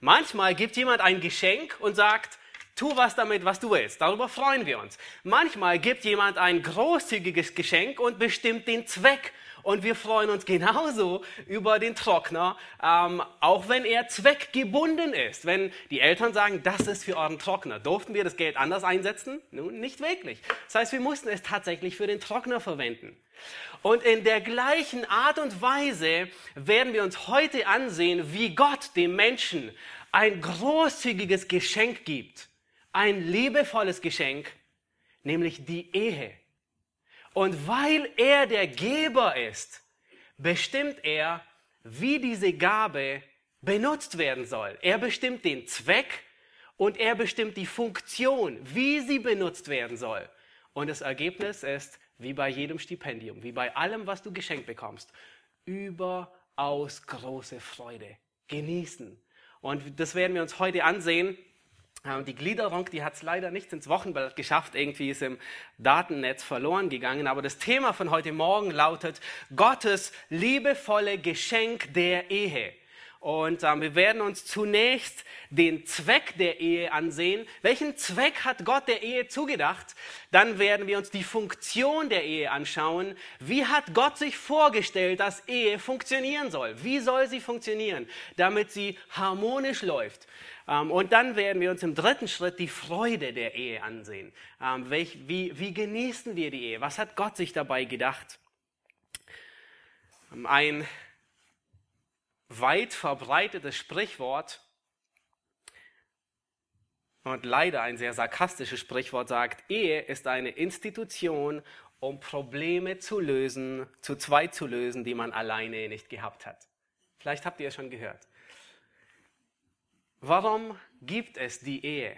Manchmal gibt jemand ein Geschenk und sagt, tu was damit, was du willst. Darüber freuen wir uns. Manchmal gibt jemand ein großzügiges Geschenk und bestimmt den Zweck. Und wir freuen uns genauso über den Trockner, ähm, auch wenn er zweckgebunden ist. Wenn die Eltern sagen, das ist für euren Trockner, durften wir das Geld anders einsetzen? Nun, nicht wirklich. Das heißt, wir mussten es tatsächlich für den Trockner verwenden. Und in der gleichen Art und Weise werden wir uns heute ansehen, wie Gott dem Menschen ein großzügiges Geschenk gibt. Ein liebevolles Geschenk, nämlich die Ehe. Und weil er der Geber ist, bestimmt er, wie diese Gabe benutzt werden soll. Er bestimmt den Zweck und er bestimmt die Funktion, wie sie benutzt werden soll. Und das Ergebnis ist, wie bei jedem Stipendium, wie bei allem, was du geschenkt bekommst, überaus große Freude. Genießen. Und das werden wir uns heute ansehen. Ähm, die Gliederung, die hat es leider nicht ins Wochenblatt geschafft, irgendwie ist im Datennetz verloren gegangen. Aber das Thema von heute Morgen lautet Gottes liebevolle Geschenk der Ehe. Und ähm, wir werden uns zunächst den Zweck der Ehe ansehen. Welchen Zweck hat Gott der Ehe zugedacht? Dann werden wir uns die Funktion der Ehe anschauen. Wie hat Gott sich vorgestellt, dass Ehe funktionieren soll? Wie soll sie funktionieren, damit sie harmonisch läuft? Ähm, und dann werden wir uns im dritten Schritt die Freude der Ehe ansehen. Ähm, wie genießen wir die Ehe? Was hat Gott sich dabei gedacht? Ähm, ein weit verbreitetes Sprichwort und leider ein sehr sarkastisches Sprichwort sagt, Ehe ist eine Institution, um Probleme zu lösen, zu zweit zu lösen, die man alleine nicht gehabt hat. Vielleicht habt ihr es schon gehört. Warum gibt es die Ehe?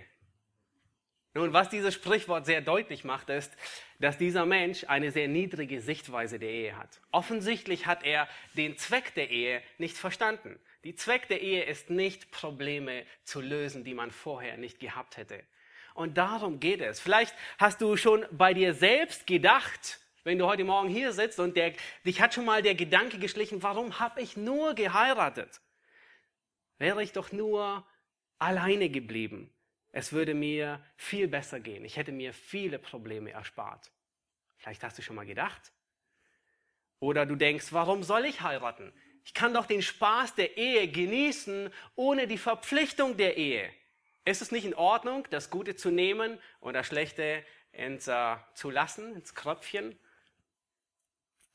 Nun, was dieses Sprichwort sehr deutlich macht, ist, dass dieser Mensch eine sehr niedrige Sichtweise der Ehe hat. Offensichtlich hat er den Zweck der Ehe nicht verstanden. Die Zweck der Ehe ist nicht, Probleme zu lösen, die man vorher nicht gehabt hätte. Und darum geht es. Vielleicht hast du schon bei dir selbst gedacht, wenn du heute Morgen hier sitzt und der, dich hat schon mal der Gedanke geschlichen, warum habe ich nur geheiratet? Wäre ich doch nur alleine geblieben es würde mir viel besser gehen. Ich hätte mir viele Probleme erspart. Vielleicht hast du schon mal gedacht. Oder du denkst, warum soll ich heiraten? Ich kann doch den Spaß der Ehe genießen ohne die Verpflichtung der Ehe. Ist es nicht in Ordnung, das Gute zu nehmen und das Schlechte ins, äh, zu lassen, ins Kröpfchen?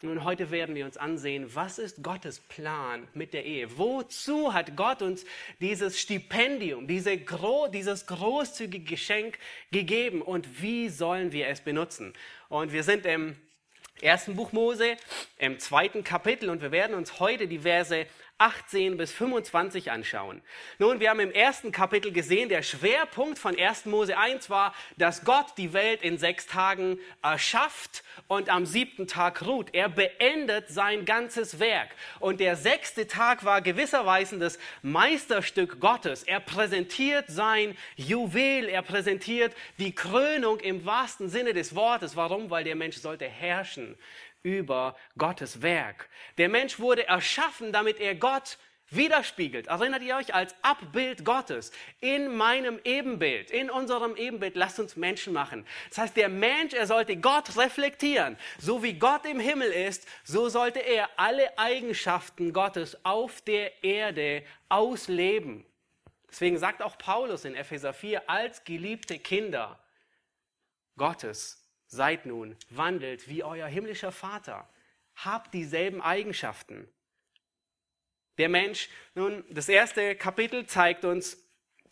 Nun, heute werden wir uns ansehen, was ist Gottes Plan mit der Ehe? Wozu hat Gott uns dieses Stipendium, diese gro dieses großzügige Geschenk gegeben und wie sollen wir es benutzen? Und wir sind im ersten Buch Mose, im zweiten Kapitel und wir werden uns heute die Verse 18 bis 25 anschauen. Nun, wir haben im ersten Kapitel gesehen, der Schwerpunkt von 1. Mose 1 war, dass Gott die Welt in sechs Tagen erschafft und am siebten Tag ruht. Er beendet sein ganzes Werk. Und der sechste Tag war gewisserweise das Meisterstück Gottes. Er präsentiert sein Juwel, er präsentiert die Krönung im wahrsten Sinne des Wortes. Warum? Weil der Mensch sollte herrschen über Gottes Werk. Der Mensch wurde erschaffen, damit er Gott widerspiegelt. Erinnert ihr euch als Abbild Gottes in meinem Ebenbild, in unserem Ebenbild, lasst uns Menschen machen. Das heißt, der Mensch, er sollte Gott reflektieren. So wie Gott im Himmel ist, so sollte er alle Eigenschaften Gottes auf der Erde ausleben. Deswegen sagt auch Paulus in Epheser 4, als geliebte Kinder Gottes Seid nun, wandelt wie euer himmlischer Vater. Habt dieselben Eigenschaften. Der Mensch, nun, das erste Kapitel zeigt uns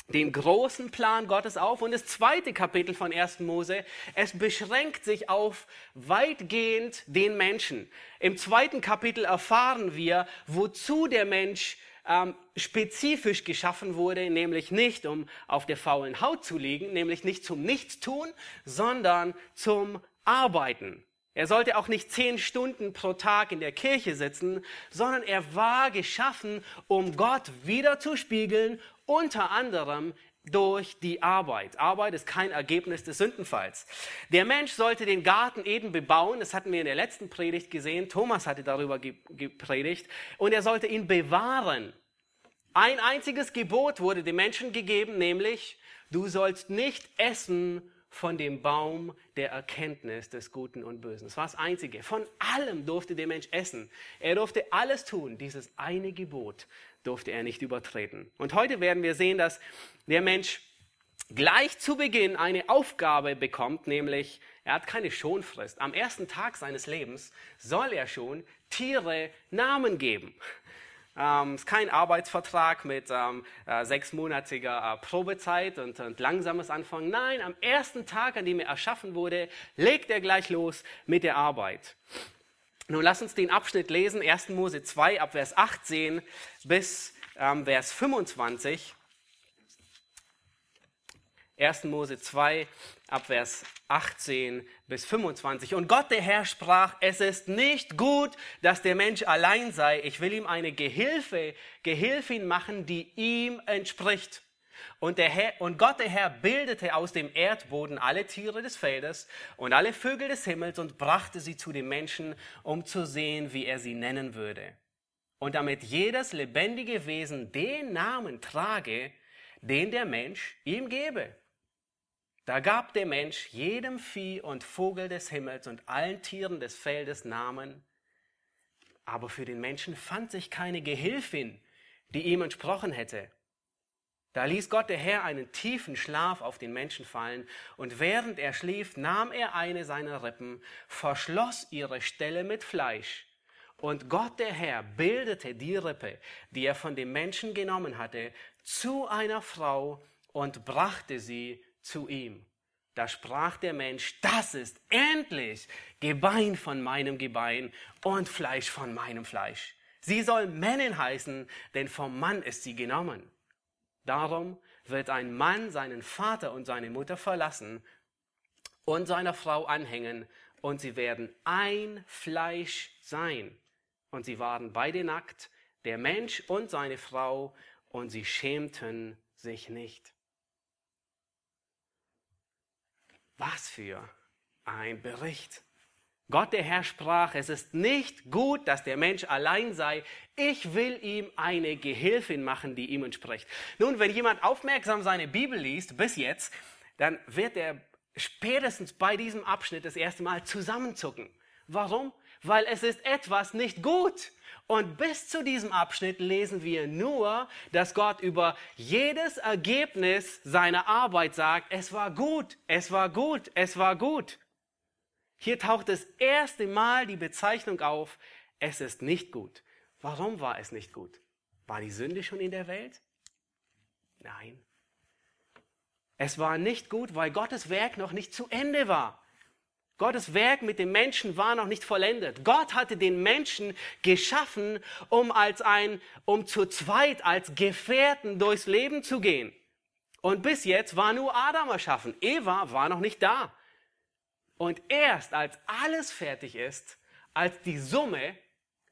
den großen Plan Gottes auf und das zweite Kapitel von 1. Mose, es beschränkt sich auf weitgehend den Menschen. Im zweiten Kapitel erfahren wir, wozu der Mensch ähm, spezifisch geschaffen wurde, nämlich nicht um auf der faulen Haut zu liegen, nämlich nicht zum Nichtstun, sondern zum Arbeiten. Er sollte auch nicht zehn Stunden pro Tag in der Kirche sitzen, sondern er war geschaffen, um Gott wiederzuspiegeln, unter anderem durch die Arbeit. Arbeit ist kein Ergebnis des Sündenfalls. Der Mensch sollte den Garten Eden bebauen, das hatten wir in der letzten Predigt gesehen, Thomas hatte darüber gepredigt, und er sollte ihn bewahren. Ein einziges Gebot wurde den Menschen gegeben, nämlich, du sollst nicht essen von dem Baum der Erkenntnis des Guten und Bösen. Das war das Einzige. Von allem durfte der Mensch essen. Er durfte alles tun. Dieses eine Gebot durfte er nicht übertreten. Und heute werden wir sehen, dass der Mensch gleich zu Beginn eine Aufgabe bekommt, nämlich er hat keine Schonfrist. Am ersten Tag seines Lebens soll er schon Tiere Namen geben. Ähm, ist kein Arbeitsvertrag mit ähm, äh, sechsmonatiger äh, Probezeit und, und, langsames Anfangen. Nein, am ersten Tag, an dem er erschaffen wurde, legt er gleich los mit der Arbeit. Nun lass uns den Abschnitt lesen, 1. Mose 2 ab Vers 18 bis ähm, Vers 25. 1. Mose 2 ab Vers 18 bis 25. Und Gott der Herr sprach, es ist nicht gut, dass der Mensch allein sei. Ich will ihm eine Gehilfe, Gehilfin machen, die ihm entspricht. Und, der Herr, und Gott der Herr bildete aus dem Erdboden alle Tiere des Feldes und alle Vögel des Himmels und brachte sie zu dem Menschen, um zu sehen, wie er sie nennen würde. Und damit jedes lebendige Wesen den Namen trage, den der Mensch ihm gebe. Da gab der Mensch jedem Vieh und Vogel des Himmels und allen Tieren des Feldes Namen. Aber für den Menschen fand sich keine Gehilfin, die ihm entsprochen hätte. Da ließ Gott der Herr einen tiefen Schlaf auf den Menschen fallen, und während er schlief, nahm er eine seiner Rippen, verschloss ihre Stelle mit Fleisch. Und Gott der Herr bildete die Rippe, die er von dem Menschen genommen hatte, zu einer Frau und brachte sie zu ihm. Da sprach der Mensch, das ist endlich Gebein von meinem Gebein und Fleisch von meinem Fleisch. Sie soll Männin heißen, denn vom Mann ist sie genommen. Darum wird ein Mann seinen Vater und seine Mutter verlassen und seiner Frau anhängen, und sie werden ein Fleisch sein. Und sie waren beide nackt, der Mensch und seine Frau, und sie schämten sich nicht. Was für ein Bericht. Gott der Herr sprach, es ist nicht gut, dass der Mensch allein sei. Ich will ihm eine Gehilfin machen, die ihm entspricht. Nun, wenn jemand aufmerksam seine Bibel liest, bis jetzt, dann wird er spätestens bei diesem Abschnitt das erste Mal zusammenzucken. Warum? Weil es ist etwas nicht gut. Und bis zu diesem Abschnitt lesen wir nur, dass Gott über jedes Ergebnis seiner Arbeit sagt, es war gut, es war gut, es war gut. Hier taucht das erste Mal die Bezeichnung auf, es ist nicht gut. Warum war es nicht gut? War die Sünde schon in der Welt? Nein. Es war nicht gut, weil Gottes Werk noch nicht zu Ende war. Gottes Werk mit dem Menschen war noch nicht vollendet. Gott hatte den Menschen geschaffen, um als ein, um zu zweit als Gefährten durchs Leben zu gehen. Und bis jetzt war nur Adam erschaffen. Eva war noch nicht da. Und erst als alles fertig ist, als die Summe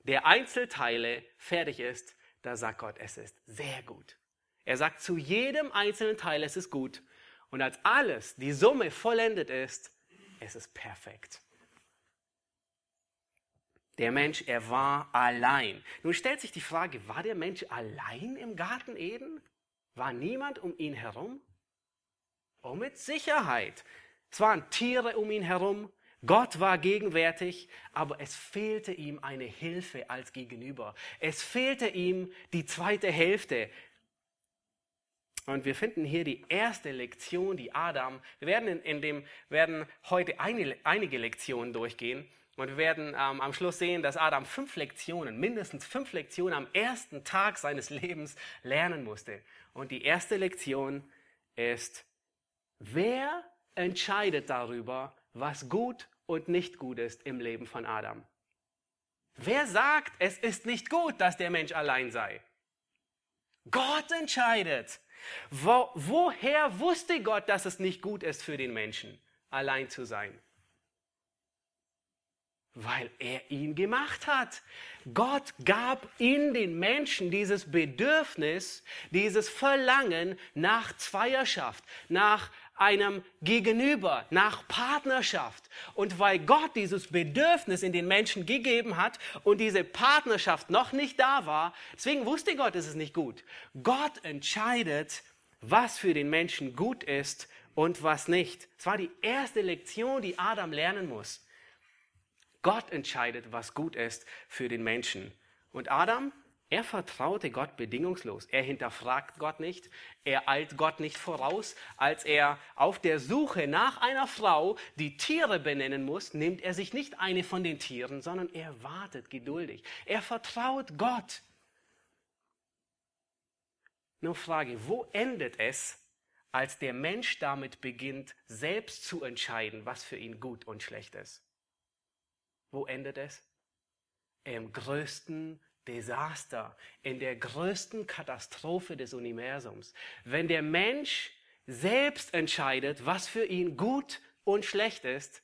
der Einzelteile fertig ist, da sagt Gott, es ist sehr gut. Er sagt zu jedem einzelnen Teil, es ist gut. Und als alles, die Summe vollendet ist, es ist perfekt. Der Mensch, er war allein. Nun stellt sich die Frage, war der Mensch allein im Garten Eden? War niemand um ihn herum? Oh, mit Sicherheit. Es waren Tiere um ihn herum, Gott war gegenwärtig, aber es fehlte ihm eine Hilfe als Gegenüber. Es fehlte ihm die zweite Hälfte, und wir finden hier die erste Lektion, die Adam, wir werden, in, in dem, werden heute eine, einige Lektionen durchgehen und wir werden ähm, am Schluss sehen, dass Adam fünf Lektionen, mindestens fünf Lektionen am ersten Tag seines Lebens lernen musste. Und die erste Lektion ist, wer entscheidet darüber, was gut und nicht gut ist im Leben von Adam? Wer sagt, es ist nicht gut, dass der Mensch allein sei? Gott entscheidet. Wo, woher wusste Gott, dass es nicht gut ist für den Menschen, allein zu sein? Weil er ihn gemacht hat. Gott gab in den Menschen dieses Bedürfnis, dieses Verlangen nach Zweierschaft, nach einem Gegenüber, nach Partnerschaft. Und weil Gott dieses Bedürfnis in den Menschen gegeben hat und diese Partnerschaft noch nicht da war, deswegen wusste Gott, es ist nicht gut. Gott entscheidet, was für den Menschen gut ist und was nicht. Es war die erste Lektion, die Adam lernen muss. Gott entscheidet, was gut ist für den Menschen. Und Adam, er vertraute Gott bedingungslos. Er hinterfragt Gott nicht. Er eilt Gott nicht voraus. Als er auf der Suche nach einer Frau die Tiere benennen muss, nimmt er sich nicht eine von den Tieren, sondern er wartet geduldig. Er vertraut Gott. Nur Frage, wo endet es, als der Mensch damit beginnt, selbst zu entscheiden, was für ihn gut und schlecht ist? Wo endet es? Im größten Desaster, in der größten Katastrophe des Universums. Wenn der Mensch selbst entscheidet, was für ihn gut und schlecht ist,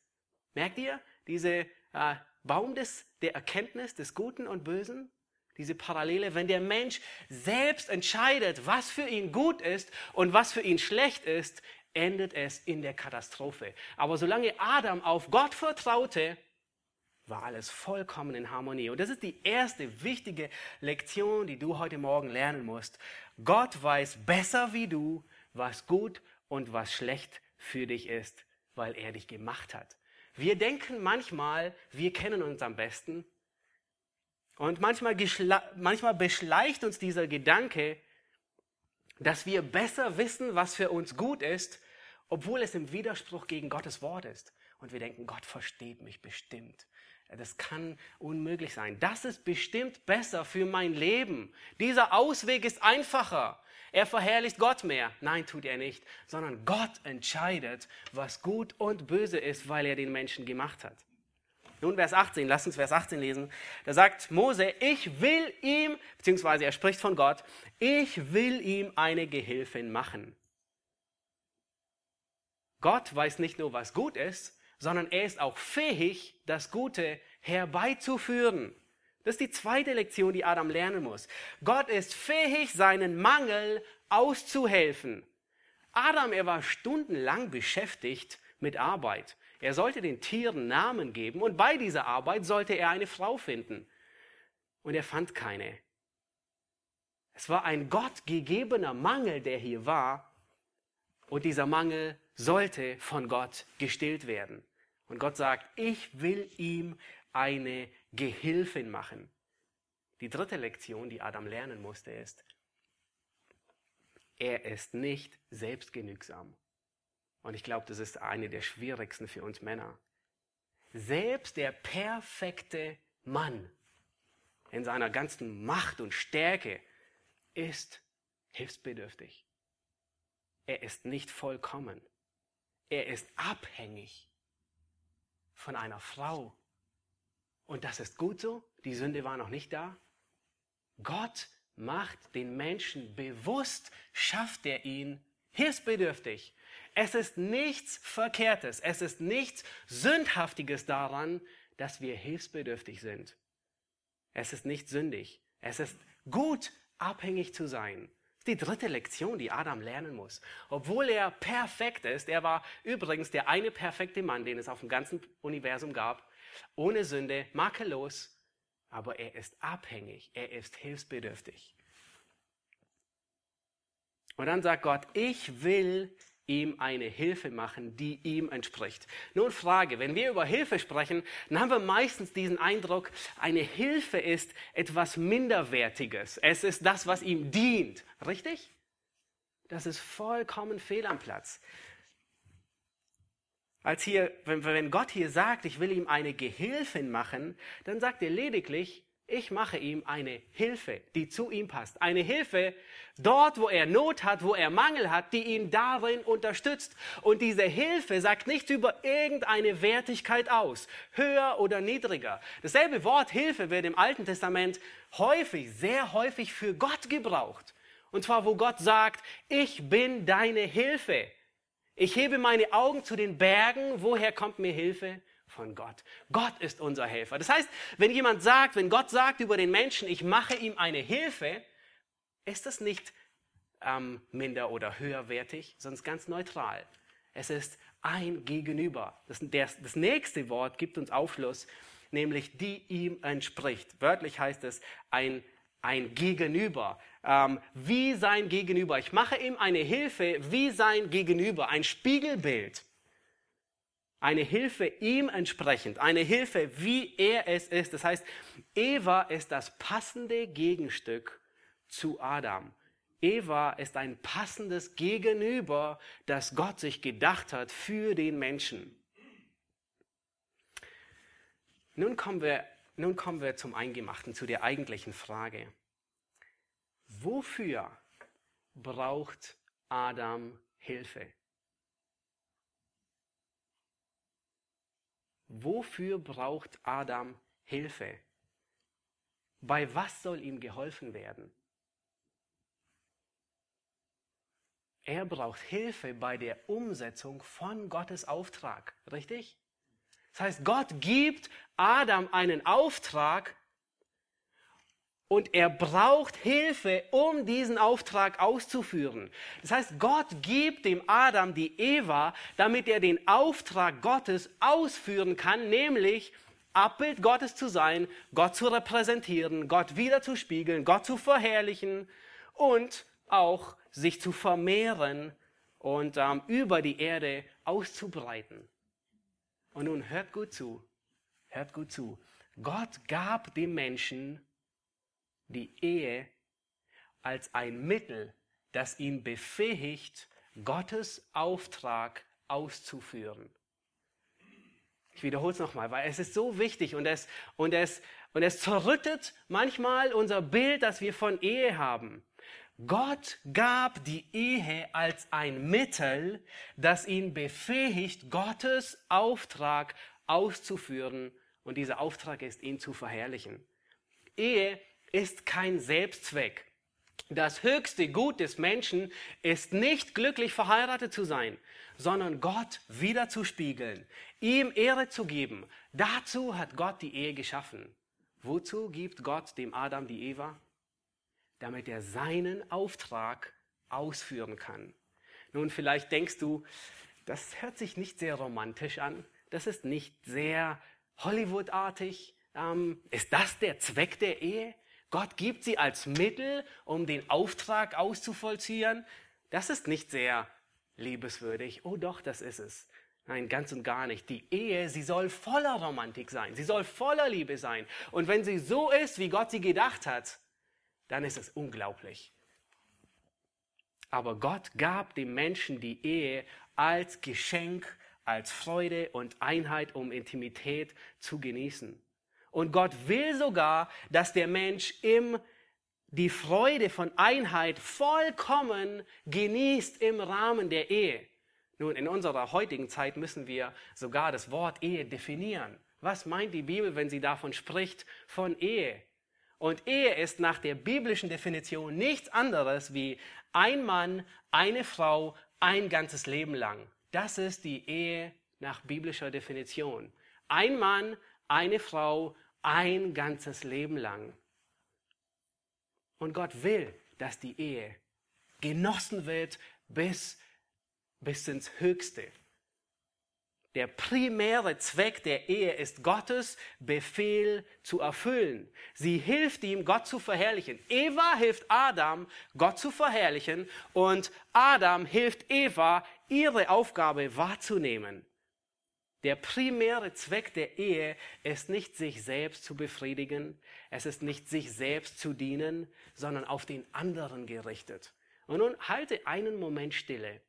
merkt ihr diese äh, Baum des, der Erkenntnis des Guten und Bösen? Diese Parallele, wenn der Mensch selbst entscheidet, was für ihn gut ist und was für ihn schlecht ist, endet es in der Katastrophe. Aber solange Adam auf Gott vertraute, war alles vollkommen in Harmonie. Und das ist die erste wichtige Lektion, die du heute Morgen lernen musst. Gott weiß besser wie du, was gut und was schlecht für dich ist, weil er dich gemacht hat. Wir denken manchmal, wir kennen uns am besten. Und manchmal, manchmal beschleicht uns dieser Gedanke, dass wir besser wissen, was für uns gut ist, obwohl es im Widerspruch gegen Gottes Wort ist. Und wir denken, Gott versteht mich bestimmt. Das kann unmöglich sein. Das ist bestimmt besser für mein Leben. Dieser Ausweg ist einfacher. Er verherrlicht Gott mehr. Nein, tut er nicht, sondern Gott entscheidet, was gut und böse ist, weil er den Menschen gemacht hat. Nun, Vers 18, lasst uns Vers 18 lesen. Da sagt Mose, ich will ihm, beziehungsweise er spricht von Gott, ich will ihm eine Gehilfin machen. Gott weiß nicht nur, was gut ist, sondern er ist auch fähig, das Gute herbeizuführen. Das ist die zweite Lektion, die Adam lernen muss. Gott ist fähig, seinen Mangel auszuhelfen. Adam, er war stundenlang beschäftigt mit Arbeit. Er sollte den Tieren Namen geben und bei dieser Arbeit sollte er eine Frau finden. Und er fand keine. Es war ein Gott gegebener Mangel, der hier war. Und dieser Mangel sollte von Gott gestillt werden. Und Gott sagt, ich will ihm eine Gehilfin machen. Die dritte Lektion, die Adam lernen musste, ist, er ist nicht selbstgenügsam. Und ich glaube, das ist eine der schwierigsten für uns Männer. Selbst der perfekte Mann in seiner ganzen Macht und Stärke ist hilfsbedürftig. Er ist nicht vollkommen. Er ist abhängig von einer Frau. Und das ist gut so. Die Sünde war noch nicht da. Gott macht den Menschen bewusst, schafft er ihn hilfsbedürftig. Es ist nichts Verkehrtes, es ist nichts Sündhaftiges daran, dass wir hilfsbedürftig sind. Es ist nicht sündig. Es ist gut, abhängig zu sein die dritte Lektion, die Adam lernen muss. Obwohl er perfekt ist, er war übrigens der eine perfekte Mann, den es auf dem ganzen Universum gab, ohne Sünde, makellos, aber er ist abhängig, er ist hilfsbedürftig. Und dann sagt Gott, ich will ihm eine Hilfe machen, die ihm entspricht. Nun Frage, wenn wir über Hilfe sprechen, dann haben wir meistens diesen Eindruck, eine Hilfe ist etwas Minderwertiges. Es ist das, was ihm dient. Richtig? Das ist vollkommen fehl am Platz. Als hier, wenn Gott hier sagt, ich will ihm eine Gehilfin machen, dann sagt er lediglich, ich mache ihm eine Hilfe, die zu ihm passt. Eine Hilfe dort, wo er Not hat, wo er Mangel hat, die ihn darin unterstützt. Und diese Hilfe sagt nichts über irgendeine Wertigkeit aus, höher oder niedriger. Dasselbe Wort Hilfe wird im Alten Testament häufig, sehr häufig für Gott gebraucht. Und zwar, wo Gott sagt, ich bin deine Hilfe. Ich hebe meine Augen zu den Bergen. Woher kommt mir Hilfe? Von Gott. Gott ist unser Helfer. Das heißt, wenn jemand sagt, wenn Gott sagt über den Menschen, ich mache ihm eine Hilfe, ist das nicht ähm, minder oder höherwertig, sondern ganz neutral. Es ist ein Gegenüber. Das, das, das nächste Wort gibt uns Aufschluss, nämlich die ihm entspricht. Wörtlich heißt es ein, ein Gegenüber. Ähm, wie sein Gegenüber. Ich mache ihm eine Hilfe wie sein Gegenüber, ein Spiegelbild. Eine Hilfe ihm entsprechend, eine Hilfe, wie er es ist. Das heißt, Eva ist das passende Gegenstück zu Adam. Eva ist ein passendes Gegenüber, das Gott sich gedacht hat für den Menschen. Nun kommen wir, nun kommen wir zum Eingemachten, zu der eigentlichen Frage. Wofür braucht Adam Hilfe? Wofür braucht Adam Hilfe? Bei was soll ihm geholfen werden? Er braucht Hilfe bei der Umsetzung von Gottes Auftrag, richtig? Das heißt, Gott gibt Adam einen Auftrag und er braucht Hilfe, um diesen Auftrag auszuführen. Das heißt, Gott gibt dem Adam die Eva, damit er den Auftrag Gottes ausführen kann, nämlich Abbild Gottes zu sein, Gott zu repräsentieren, Gott wieder zu spiegeln, Gott zu verherrlichen und auch sich zu vermehren und ähm, über die Erde auszubreiten. Und nun hört gut zu, hört gut zu. Gott gab dem Menschen die Ehe als ein Mittel, das ihn befähigt, Gottes Auftrag auszuführen. Ich wiederhole es nochmal, weil es ist so wichtig und es, und, es, und es zerrüttet manchmal unser Bild, das wir von Ehe haben. Gott gab die Ehe als ein Mittel, das ihn befähigt, Gottes Auftrag auszuführen. Und dieser Auftrag ist, ihn zu verherrlichen. Ehe ist kein Selbstzweck. Das höchste Gut des Menschen ist nicht glücklich verheiratet zu sein, sondern Gott wiederzuspiegeln, ihm Ehre zu geben. Dazu hat Gott die Ehe geschaffen. Wozu gibt Gott dem Adam die Eva? Damit er seinen Auftrag ausführen kann. Nun, vielleicht denkst du, das hört sich nicht sehr romantisch an, das ist nicht sehr Hollywood-artig. Ähm, ist das der Zweck der Ehe? Gott gibt sie als Mittel, um den Auftrag auszuvollziehen. Das ist nicht sehr liebeswürdig. Oh doch, das ist es. Nein, ganz und gar nicht. Die Ehe, sie soll voller Romantik sein. Sie soll voller Liebe sein. Und wenn sie so ist, wie Gott sie gedacht hat, dann ist es unglaublich. Aber Gott gab dem Menschen die Ehe als Geschenk, als Freude und Einheit, um Intimität zu genießen. Und Gott will sogar, dass der Mensch im die Freude von Einheit vollkommen genießt im Rahmen der Ehe. Nun, in unserer heutigen Zeit müssen wir sogar das Wort Ehe definieren. Was meint die Bibel, wenn sie davon spricht, von Ehe? Und Ehe ist nach der biblischen Definition nichts anderes wie ein Mann, eine Frau, ein ganzes Leben lang. Das ist die Ehe nach biblischer Definition. Ein Mann, eine Frau, ein ganzes Leben lang. Und Gott will, dass die Ehe genossen wird bis, bis ins Höchste. Der primäre Zweck der Ehe ist Gottes Befehl zu erfüllen. Sie hilft ihm, Gott zu verherrlichen. Eva hilft Adam, Gott zu verherrlichen und Adam hilft Eva, ihre Aufgabe wahrzunehmen. Der primäre Zweck der Ehe ist nicht sich selbst zu befriedigen, es ist nicht sich selbst zu dienen, sondern auf den anderen gerichtet. Und nun halte einen Moment stille,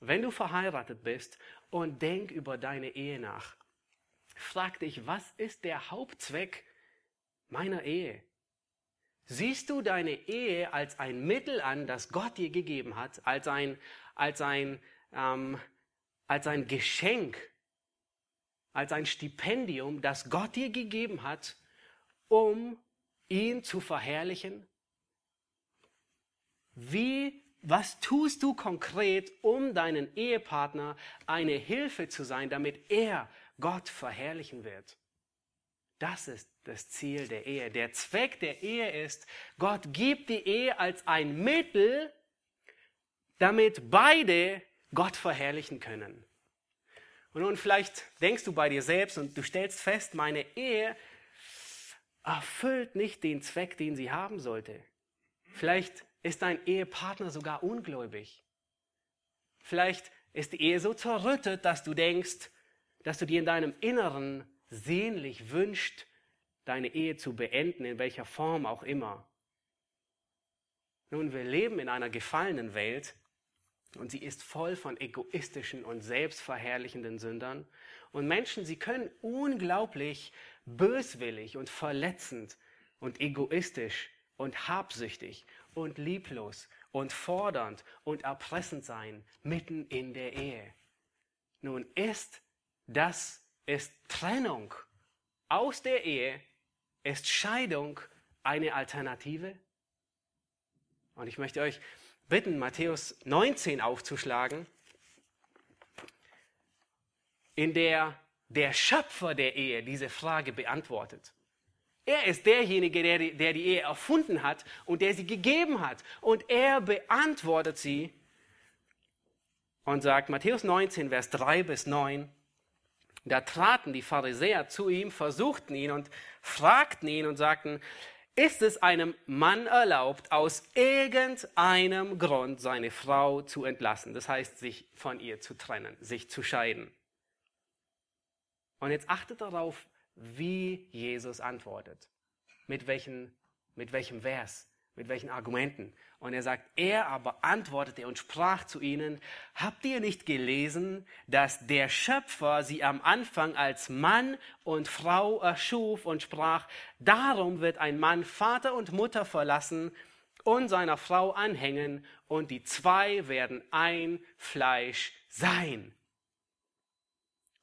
wenn du verheiratet bist und denk über deine Ehe nach. Frag dich, was ist der Hauptzweck meiner Ehe? Siehst du deine Ehe als ein Mittel an, das Gott dir gegeben hat, als ein, als ein, ähm, als ein Geschenk, als ein Stipendium, das Gott dir gegeben hat, um ihn zu verherrlichen? Wie, was tust du konkret, um deinen Ehepartner eine Hilfe zu sein, damit er Gott verherrlichen wird? Das ist das Ziel der Ehe. Der Zweck der Ehe ist, Gott gibt die Ehe als ein Mittel, damit beide Gott verherrlichen können. Und nun vielleicht denkst du bei dir selbst und du stellst fest, meine Ehe erfüllt nicht den Zweck, den sie haben sollte. Vielleicht ist dein Ehepartner sogar ungläubig. Vielleicht ist die Ehe so zerrüttet, dass du denkst, dass du dir in deinem Inneren sehnlich wünscht, deine Ehe zu beenden, in welcher Form auch immer. Nun, wir leben in einer gefallenen Welt und sie ist voll von egoistischen und selbstverherrlichenden Sündern. Und Menschen, sie können unglaublich böswillig und verletzend und egoistisch und habsüchtig und lieblos und fordernd und erpressend sein mitten in der Ehe. Nun ist das ist Trennung aus der Ehe, ist Scheidung eine Alternative? Und ich möchte euch bitten, Matthäus 19 aufzuschlagen, in der der Schöpfer der Ehe diese Frage beantwortet. Er ist derjenige, der die, der die Ehe erfunden hat und der sie gegeben hat. Und er beantwortet sie und sagt, Matthäus 19, Vers 3 bis 9, da traten die Pharisäer zu ihm, versuchten ihn und fragten ihn und sagten, ist es einem Mann erlaubt, aus irgendeinem Grund seine Frau zu entlassen, das heißt, sich von ihr zu trennen, sich zu scheiden? Und jetzt achtet darauf, wie Jesus antwortet. Mit, welchen, mit welchem Vers, mit welchen Argumenten. Und er sagt, er aber antwortete und sprach zu ihnen, habt ihr nicht gelesen, dass der Schöpfer sie am Anfang als Mann und Frau erschuf und sprach, darum wird ein Mann Vater und Mutter verlassen und seiner Frau anhängen und die zwei werden ein Fleisch sein.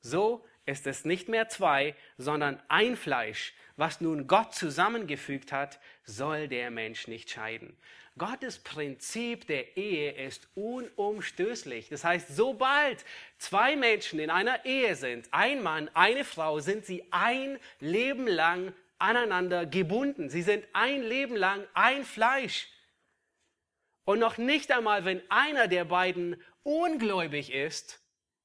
So ist es nicht mehr zwei, sondern ein Fleisch. Was nun Gott zusammengefügt hat, soll der Mensch nicht scheiden. Gottes Prinzip der Ehe ist unumstößlich. Das heißt, sobald zwei Menschen in einer Ehe sind, ein Mann, eine Frau, sind sie ein Leben lang aneinander gebunden. Sie sind ein Leben lang ein Fleisch. Und noch nicht einmal, wenn einer der beiden ungläubig ist,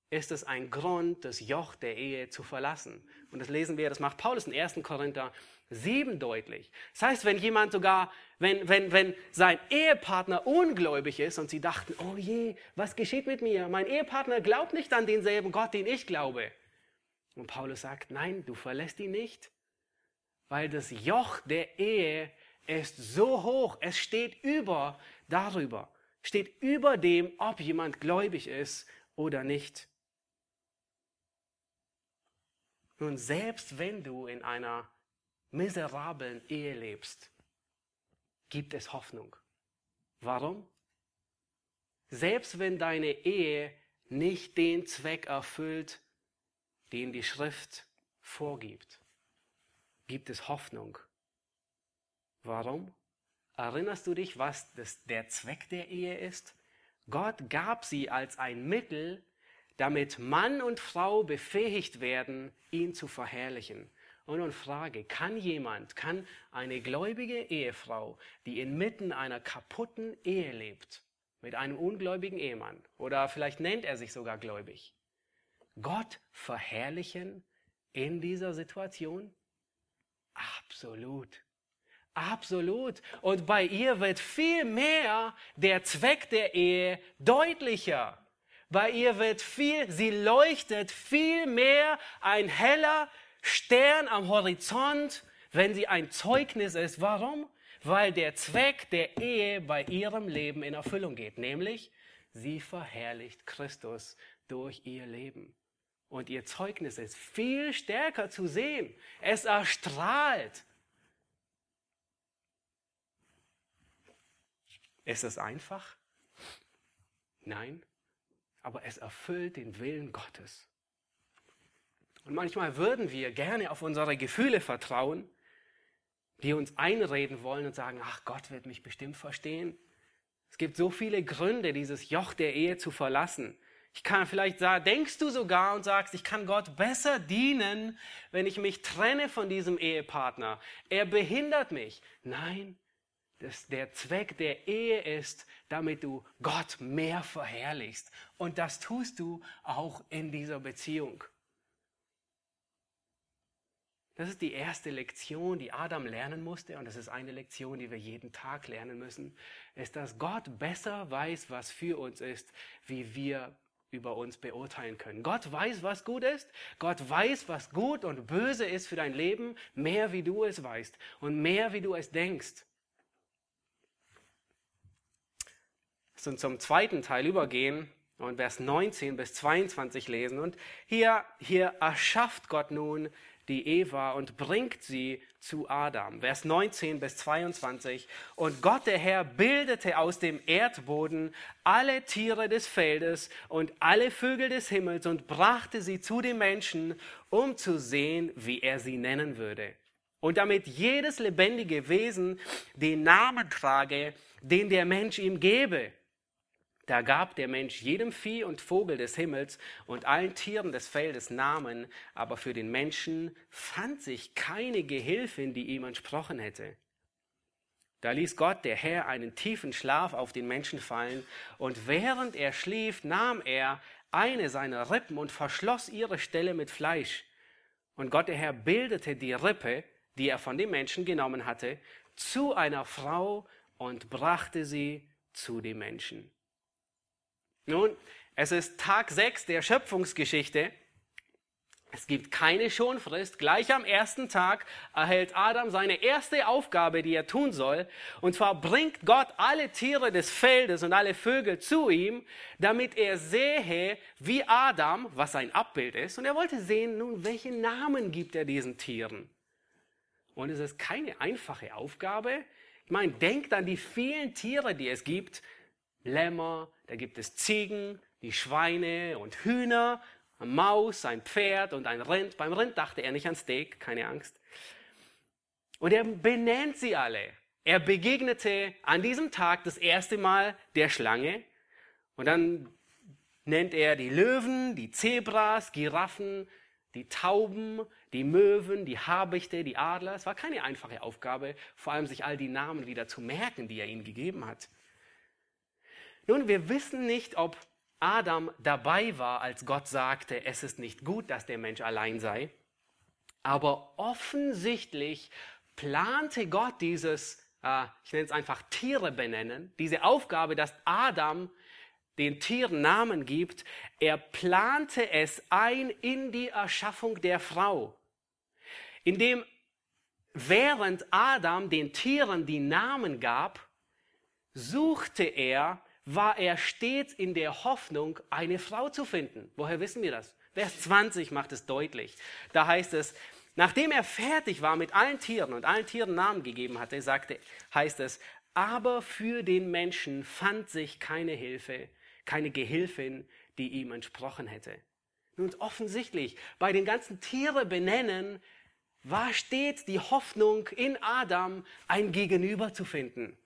ist es ein Grund, das Joch der Ehe zu verlassen. Und das lesen wir, das macht Paulus in 1. Korinther 7 deutlich. Das heißt, wenn jemand sogar, wenn, wenn, wenn sein Ehepartner ungläubig ist und sie dachten, oh je, was geschieht mit mir? Mein Ehepartner glaubt nicht an denselben Gott, den ich glaube. Und Paulus sagt, nein, du verlässt ihn nicht, weil das Joch der Ehe ist so hoch, es steht über darüber, steht über dem, ob jemand gläubig ist oder nicht. Nun, selbst wenn du in einer miserablen Ehe lebst, gibt es Hoffnung. Warum? Selbst wenn deine Ehe nicht den Zweck erfüllt, den die Schrift vorgibt, gibt es Hoffnung. Warum? Erinnerst du dich, was das, der Zweck der Ehe ist? Gott gab sie als ein Mittel, damit Mann und Frau befähigt werden, ihn zu verherrlichen. Und nun frage, kann jemand, kann eine gläubige Ehefrau, die inmitten einer kaputten Ehe lebt, mit einem ungläubigen Ehemann, oder vielleicht nennt er sich sogar gläubig, Gott verherrlichen in dieser Situation? Absolut. Absolut. Und bei ihr wird viel mehr der Zweck der Ehe deutlicher. Bei ihr wird viel, sie leuchtet viel mehr ein heller Stern am Horizont, wenn sie ein Zeugnis ist. Warum? Weil der Zweck der Ehe bei ihrem Leben in Erfüllung geht, nämlich sie verherrlicht Christus durch ihr Leben. Und ihr Zeugnis ist viel stärker zu sehen. Es erstrahlt. Ist es einfach? Nein aber es erfüllt den Willen Gottes. Und manchmal würden wir gerne auf unsere Gefühle vertrauen, die uns einreden wollen und sagen, ach Gott wird mich bestimmt verstehen. Es gibt so viele Gründe, dieses Joch der Ehe zu verlassen. Ich kann vielleicht sagen, denkst du sogar und sagst, ich kann Gott besser dienen, wenn ich mich trenne von diesem Ehepartner. Er behindert mich. Nein, dass der Zweck der Ehe ist, damit du Gott mehr verherrlichst. Und das tust du auch in dieser Beziehung. Das ist die erste Lektion, die Adam lernen musste, und das ist eine Lektion, die wir jeden Tag lernen müssen, ist, dass Gott besser weiß, was für uns ist, wie wir über uns beurteilen können. Gott weiß, was gut ist. Gott weiß, was gut und böse ist für dein Leben, mehr wie du es weißt und mehr wie du es denkst. Uns zum zweiten Teil übergehen und Vers 19 bis 22 lesen. Und hier, hier erschafft Gott nun die Eva und bringt sie zu Adam. Vers 19 bis 22. Und Gott der Herr bildete aus dem Erdboden alle Tiere des Feldes und alle Vögel des Himmels und brachte sie zu dem Menschen, um zu sehen, wie er sie nennen würde. Und damit jedes lebendige Wesen den Namen trage, den der Mensch ihm gebe. Da gab der Mensch jedem Vieh und Vogel des Himmels und allen Tieren des Feldes Namen, aber für den Menschen fand sich keine Gehilfin, die ihm entsprochen hätte. Da ließ Gott, der Herr, einen tiefen Schlaf auf den Menschen fallen, und während er schlief, nahm er eine seiner Rippen und verschloss ihre Stelle mit Fleisch. Und Gott, der Herr, bildete die Rippe, die er von dem Menschen genommen hatte, zu einer Frau und brachte sie zu dem Menschen. Nun, es ist Tag 6 der Schöpfungsgeschichte. Es gibt keine Schonfrist. Gleich am ersten Tag erhält Adam seine erste Aufgabe, die er tun soll. Und zwar bringt Gott alle Tiere des Feldes und alle Vögel zu ihm, damit er sehe, wie Adam, was sein Abbild ist. Und er wollte sehen, nun, welche Namen gibt er diesen Tieren? Und es ist keine einfache Aufgabe. Ich meine, denkt an die vielen Tiere, die es gibt. Lämmer, da gibt es Ziegen, die Schweine und Hühner, eine Maus, ein Pferd und ein Rind. Beim Rind dachte er nicht an Steak, keine Angst. Und er benennt sie alle. Er begegnete an diesem Tag das erste Mal der Schlange und dann nennt er die Löwen, die Zebras, Giraffen, die Tauben, die Möwen, die Habichte, die Adler. Es war keine einfache Aufgabe, vor allem sich all die Namen wieder zu merken, die er ihnen gegeben hat. Nun, wir wissen nicht, ob Adam dabei war, als Gott sagte, es ist nicht gut, dass der Mensch allein sei. Aber offensichtlich plante Gott dieses, äh, ich nenne es einfach Tiere benennen, diese Aufgabe, dass Adam den Tieren Namen gibt. Er plante es ein in die Erschaffung der Frau, indem während Adam den Tieren die Namen gab, suchte er war er stets in der Hoffnung, eine Frau zu finden. Woher wissen wir das? Vers 20 macht es deutlich. Da heißt es, nachdem er fertig war mit allen Tieren und allen Tieren Namen gegeben hatte, sagte, heißt es, aber für den Menschen fand sich keine Hilfe, keine Gehilfin, die ihm entsprochen hätte. Nun offensichtlich, bei den ganzen Tiere benennen, war stets die Hoffnung in Adam, ein Gegenüber zu finden.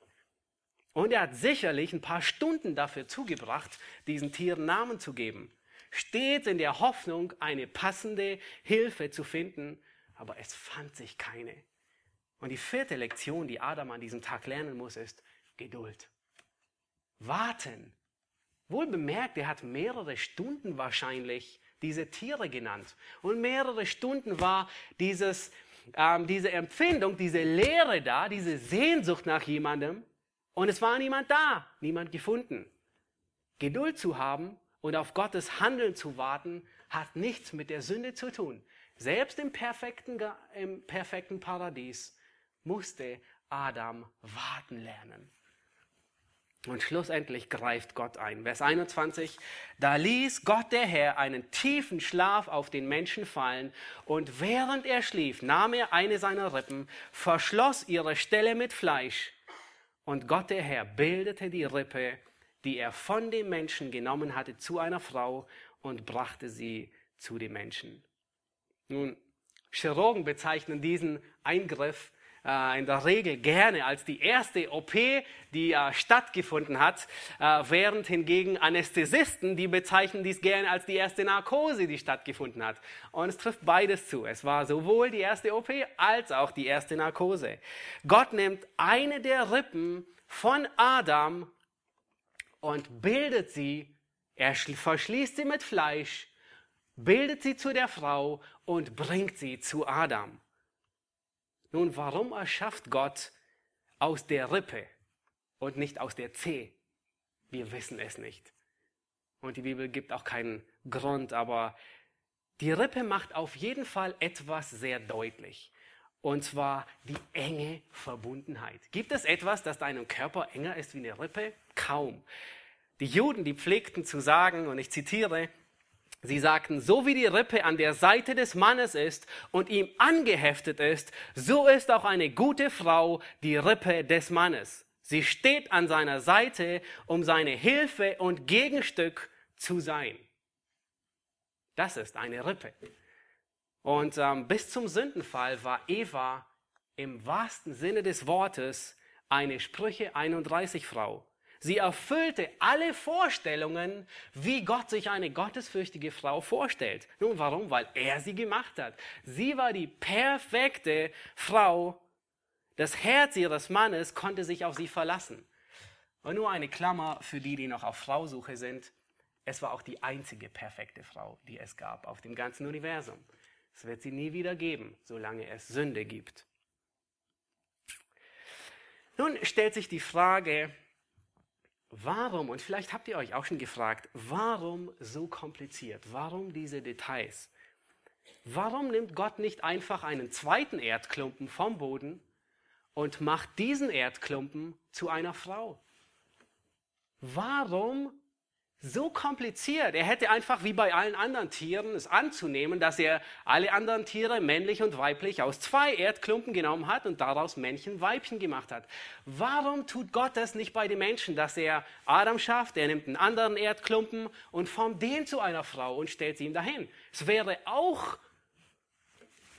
Und er hat sicherlich ein paar Stunden dafür zugebracht, diesen Tieren Namen zu geben. Stets in der Hoffnung, eine passende Hilfe zu finden, aber es fand sich keine. Und die vierte Lektion, die Adam an diesem Tag lernen muss, ist Geduld. Warten. Wohl bemerkt, er hat mehrere Stunden wahrscheinlich diese Tiere genannt. Und mehrere Stunden war dieses, ähm, diese Empfindung, diese Leere da, diese Sehnsucht nach jemandem. Und es war niemand da, niemand gefunden. Geduld zu haben und auf Gottes Handeln zu warten, hat nichts mit der Sünde zu tun. Selbst im perfekten, im perfekten Paradies musste Adam warten lernen. Und schlussendlich greift Gott ein. Vers 21, da ließ Gott der Herr einen tiefen Schlaf auf den Menschen fallen und während er schlief, nahm er eine seiner Rippen, verschloss ihre Stelle mit Fleisch und Gott der Herr bildete die Rippe, die er von dem Menschen genommen hatte, zu einer Frau und brachte sie zu dem Menschen. Nun, Chirurgen bezeichnen diesen Eingriff in der Regel gerne als die erste OP, die äh, stattgefunden hat, äh, während hingegen Anästhesisten, die bezeichnen dies gerne als die erste Narkose, die stattgefunden hat. Und es trifft beides zu. Es war sowohl die erste OP als auch die erste Narkose. Gott nimmt eine der Rippen von Adam und bildet sie, er verschließt sie mit Fleisch, bildet sie zu der Frau und bringt sie zu Adam. Nun, warum erschafft Gott aus der Rippe und nicht aus der Zehe? Wir wissen es nicht. Und die Bibel gibt auch keinen Grund, aber die Rippe macht auf jeden Fall etwas sehr deutlich. Und zwar die enge Verbundenheit. Gibt es etwas, das deinem Körper enger ist wie eine Rippe? Kaum. Die Juden, die pflegten zu sagen, und ich zitiere, Sie sagten, so wie die Rippe an der Seite des Mannes ist und ihm angeheftet ist, so ist auch eine gute Frau die Rippe des Mannes. Sie steht an seiner Seite, um seine Hilfe und Gegenstück zu sein. Das ist eine Rippe. Und ähm, bis zum Sündenfall war Eva im wahrsten Sinne des Wortes eine Sprüche 31 Frau. Sie erfüllte alle Vorstellungen, wie Gott sich eine gottesfürchtige Frau vorstellt. Nun, warum? Weil er sie gemacht hat. Sie war die perfekte Frau. Das Herz ihres Mannes konnte sich auf sie verlassen. Und nur eine Klammer für die, die noch auf Frausuche sind. Es war auch die einzige perfekte Frau, die es gab auf dem ganzen Universum. Es wird sie nie wieder geben, solange es Sünde gibt. Nun stellt sich die Frage, Warum, und vielleicht habt ihr euch auch schon gefragt, warum so kompliziert? Warum diese Details? Warum nimmt Gott nicht einfach einen zweiten Erdklumpen vom Boden und macht diesen Erdklumpen zu einer Frau? Warum so kompliziert. Er hätte einfach wie bei allen anderen Tieren es anzunehmen, dass er alle anderen Tiere, männlich und weiblich, aus zwei Erdklumpen genommen hat und daraus Männchen, Weibchen gemacht hat. Warum tut Gott das nicht bei den Menschen, dass er Adam schafft, er nimmt einen anderen Erdklumpen und formt den zu einer Frau und stellt sie ihm dahin? Es wäre auch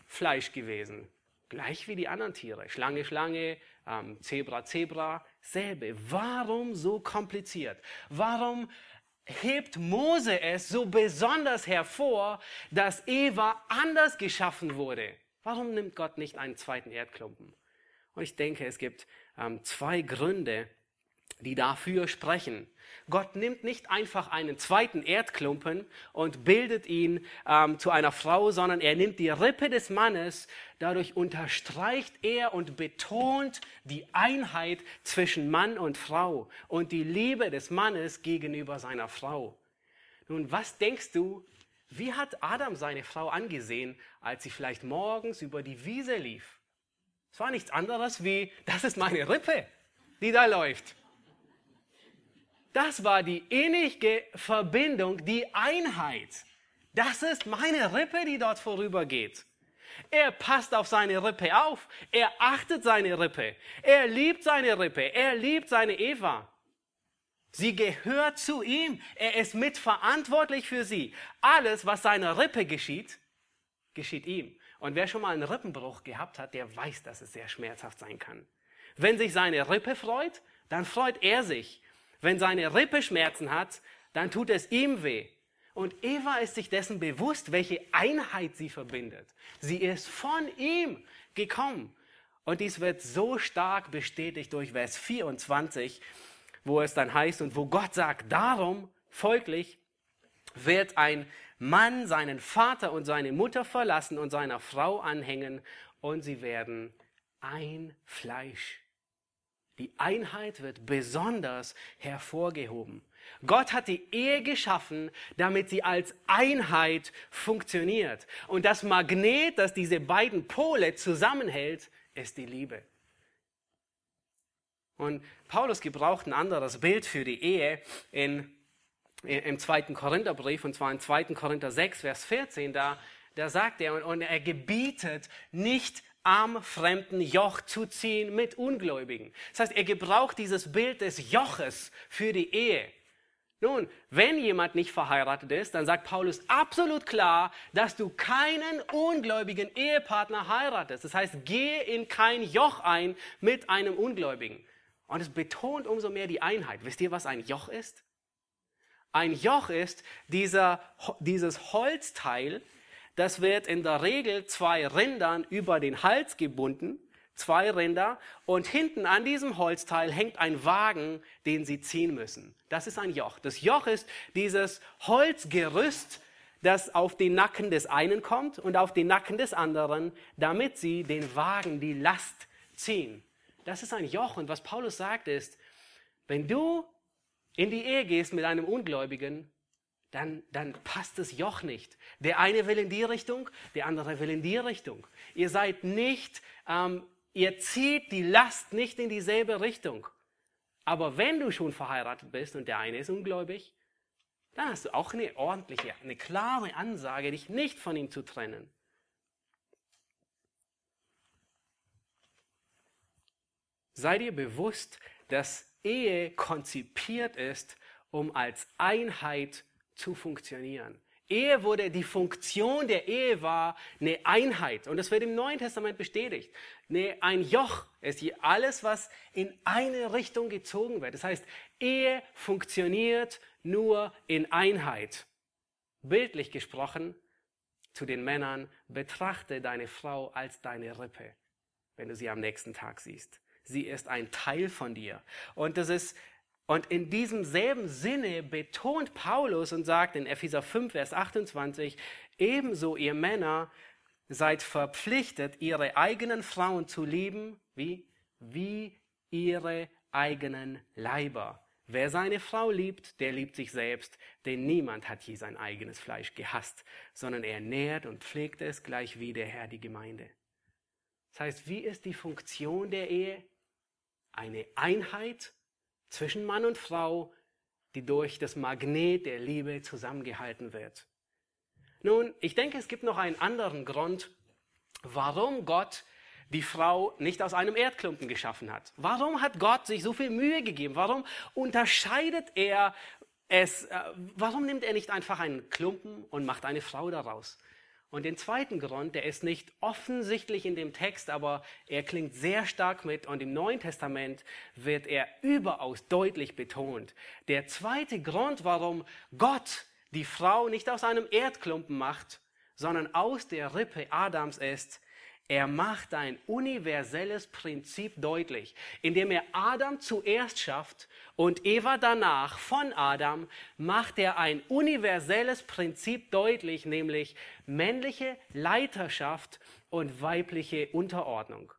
Fleisch gewesen, gleich wie die anderen Tiere. Schlange, Schlange, ähm, Zebra, Zebra, selbe. Warum so kompliziert? Warum hebt Mose es so besonders hervor, dass Eva anders geschaffen wurde. Warum nimmt Gott nicht einen zweiten Erdklumpen? Und ich denke, es gibt ähm, zwei Gründe, die dafür sprechen. Gott nimmt nicht einfach einen zweiten Erdklumpen und bildet ihn ähm, zu einer Frau, sondern er nimmt die Rippe des Mannes, dadurch unterstreicht er und betont die Einheit zwischen Mann und Frau und die Liebe des Mannes gegenüber seiner Frau. Nun, was denkst du, wie hat Adam seine Frau angesehen, als sie vielleicht morgens über die Wiese lief? Es war nichts anderes wie, das ist meine Rippe, die da läuft. Das war die innige Verbindung, die Einheit. Das ist meine Rippe, die dort vorübergeht. Er passt auf seine Rippe auf. Er achtet seine Rippe. Er liebt seine Rippe. Er liebt seine Eva. Sie gehört zu ihm. Er ist mitverantwortlich für sie. Alles, was seiner Rippe geschieht, geschieht ihm. Und wer schon mal einen Rippenbruch gehabt hat, der weiß, dass es sehr schmerzhaft sein kann. Wenn sich seine Rippe freut, dann freut er sich. Wenn seine Rippe Schmerzen hat, dann tut es ihm weh. Und Eva ist sich dessen bewusst, welche Einheit sie verbindet. Sie ist von ihm gekommen. Und dies wird so stark bestätigt durch Vers 24, wo es dann heißt und wo Gott sagt, darum folglich wird ein Mann seinen Vater und seine Mutter verlassen und seiner Frau anhängen und sie werden ein Fleisch. Die Einheit wird besonders hervorgehoben. Gott hat die Ehe geschaffen, damit sie als Einheit funktioniert. Und das Magnet, das diese beiden Pole zusammenhält, ist die Liebe. Und Paulus gebraucht ein anderes Bild für die Ehe in, im zweiten Korintherbrief, und zwar in 2. Korinther 6, Vers 14. Da, da sagt er, und er gebietet nicht am fremden Joch zu ziehen mit Ungläubigen. Das heißt, er gebraucht dieses Bild des Joches für die Ehe. Nun, wenn jemand nicht verheiratet ist, dann sagt Paulus absolut klar, dass du keinen ungläubigen Ehepartner heiratest. Das heißt, gehe in kein Joch ein mit einem Ungläubigen. Und es betont umso mehr die Einheit. Wisst ihr, was ein Joch ist? Ein Joch ist dieser, dieses Holzteil, das wird in der Regel zwei Rindern über den Hals gebunden zwei Ränder und hinten an diesem Holzteil hängt ein Wagen, den sie ziehen müssen. Das ist ein Joch. Das Joch ist dieses Holzgerüst, das auf den Nacken des einen kommt und auf den Nacken des anderen, damit sie den Wagen, die Last ziehen. Das ist ein Joch. Und was Paulus sagt ist, wenn du in die Ehe gehst mit einem Ungläubigen, dann, dann passt das Joch nicht. Der eine will in die Richtung, der andere will in die Richtung. Ihr seid nicht ähm, Ihr zieht die Last nicht in dieselbe Richtung. Aber wenn du schon verheiratet bist und der eine ist ungläubig, dann hast du auch eine ordentliche, eine klare Ansage, dich nicht von ihm zu trennen. Sei dir bewusst, dass Ehe konzipiert ist, um als Einheit zu funktionieren. Ehe wurde, die Funktion der Ehe war eine Einheit. Und das wird im Neuen Testament bestätigt. Nee, ein Joch ist hier alles, was in eine Richtung gezogen wird. Das heißt, Ehe funktioniert nur in Einheit. Bildlich gesprochen, zu den Männern, betrachte deine Frau als deine Rippe, wenn du sie am nächsten Tag siehst. Sie ist ein Teil von dir. Und das ist und in diesem selben Sinne betont Paulus und sagt in Epheser 5, Vers 28, ebenso ihr Männer seid verpflichtet, ihre eigenen Frauen zu lieben, wie? Wie ihre eigenen Leiber. Wer seine Frau liebt, der liebt sich selbst, denn niemand hat je sein eigenes Fleisch gehasst, sondern er nährt und pflegt es gleich wie der Herr die Gemeinde. Das heißt, wie ist die Funktion der Ehe? Eine Einheit zwischen Mann und Frau, die durch das Magnet der Liebe zusammengehalten wird. Nun, ich denke, es gibt noch einen anderen Grund, warum Gott die Frau nicht aus einem Erdklumpen geschaffen hat. Warum hat Gott sich so viel Mühe gegeben? Warum unterscheidet er es? Äh, warum nimmt er nicht einfach einen Klumpen und macht eine Frau daraus? Und den zweiten Grund, der ist nicht offensichtlich in dem Text, aber er klingt sehr stark mit und im Neuen Testament wird er überaus deutlich betont. Der zweite Grund, warum Gott die Frau nicht aus einem Erdklumpen macht, sondern aus der Rippe Adams ist, er macht ein universelles Prinzip deutlich, indem er Adam zuerst schafft und Eva danach von Adam, macht er ein universelles Prinzip deutlich, nämlich männliche Leiterschaft und weibliche Unterordnung.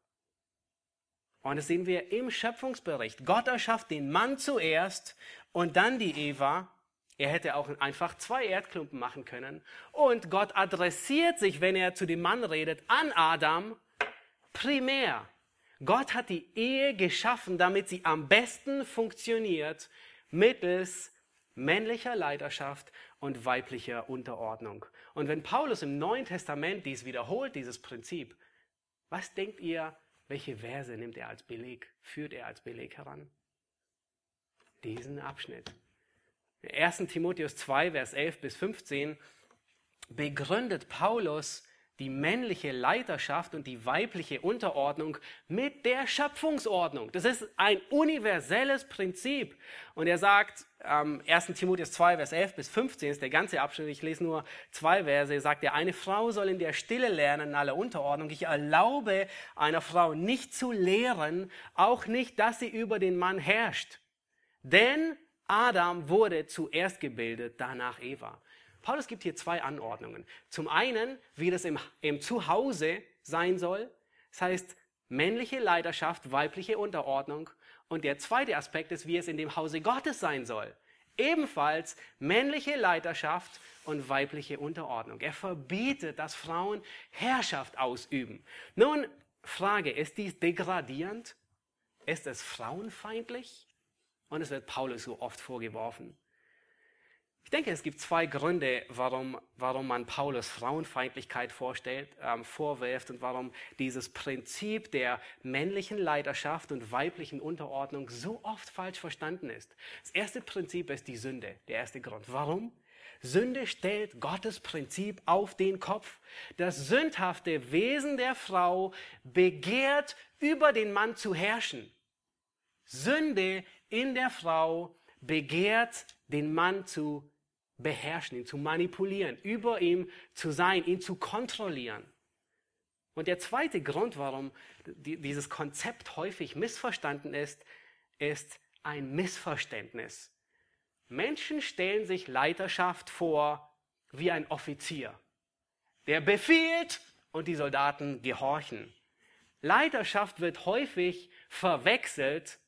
Und das sehen wir im Schöpfungsbericht. Gott erschafft den Mann zuerst und dann die Eva er hätte auch einfach zwei Erdklumpen machen können. Und Gott adressiert sich, wenn er zu dem Mann redet, an Adam primär. Gott hat die Ehe geschaffen, damit sie am besten funktioniert mittels männlicher Leiterschaft und weiblicher Unterordnung. Und wenn Paulus im Neuen Testament dies wiederholt, dieses Prinzip, was denkt ihr, welche Verse nimmt er als Beleg, führt er als Beleg heran? Diesen Abschnitt. 1. Timotheus 2, Vers 11 bis 15 begründet Paulus die männliche Leiterschaft und die weibliche Unterordnung mit der Schöpfungsordnung. Das ist ein universelles Prinzip. Und er sagt, ähm, 1. Timotheus 2, Vers 11 bis 15 ist der ganze Abschnitt, ich lese nur zwei Verse, er sagt er, eine Frau soll in der Stille lernen, in aller Unterordnung. Ich erlaube einer Frau nicht zu lehren, auch nicht, dass sie über den Mann herrscht. Denn Adam wurde zuerst gebildet, danach Eva. Paulus gibt hier zwei Anordnungen. Zum einen, wie das im, im Zuhause sein soll. Das heißt, männliche Leidenschaft, weibliche Unterordnung. Und der zweite Aspekt ist, wie es in dem Hause Gottes sein soll. Ebenfalls männliche Leiterschaft und weibliche Unterordnung. Er verbietet, dass Frauen Herrschaft ausüben. Nun, Frage, ist dies degradierend? Ist es frauenfeindlich? Und es wird Paulus so oft vorgeworfen. Ich denke, es gibt zwei Gründe, warum, warum man Paulus Frauenfeindlichkeit vorstellt, ähm, vorwirft und warum dieses Prinzip der männlichen Leidenschaft und weiblichen Unterordnung so oft falsch verstanden ist. Das erste Prinzip ist die Sünde, der erste Grund. Warum? Sünde stellt Gottes Prinzip auf den Kopf. Das sündhafte Wesen der Frau begehrt, über den Mann zu herrschen. Sünde in der Frau begehrt, den Mann zu beherrschen, ihn zu manipulieren, über ihm zu sein, ihn zu kontrollieren. Und der zweite Grund, warum dieses Konzept häufig missverstanden ist, ist ein Missverständnis. Menschen stellen sich Leiterschaft vor wie ein Offizier, der befiehlt und die Soldaten gehorchen. Leiterschaft wird häufig verwechselt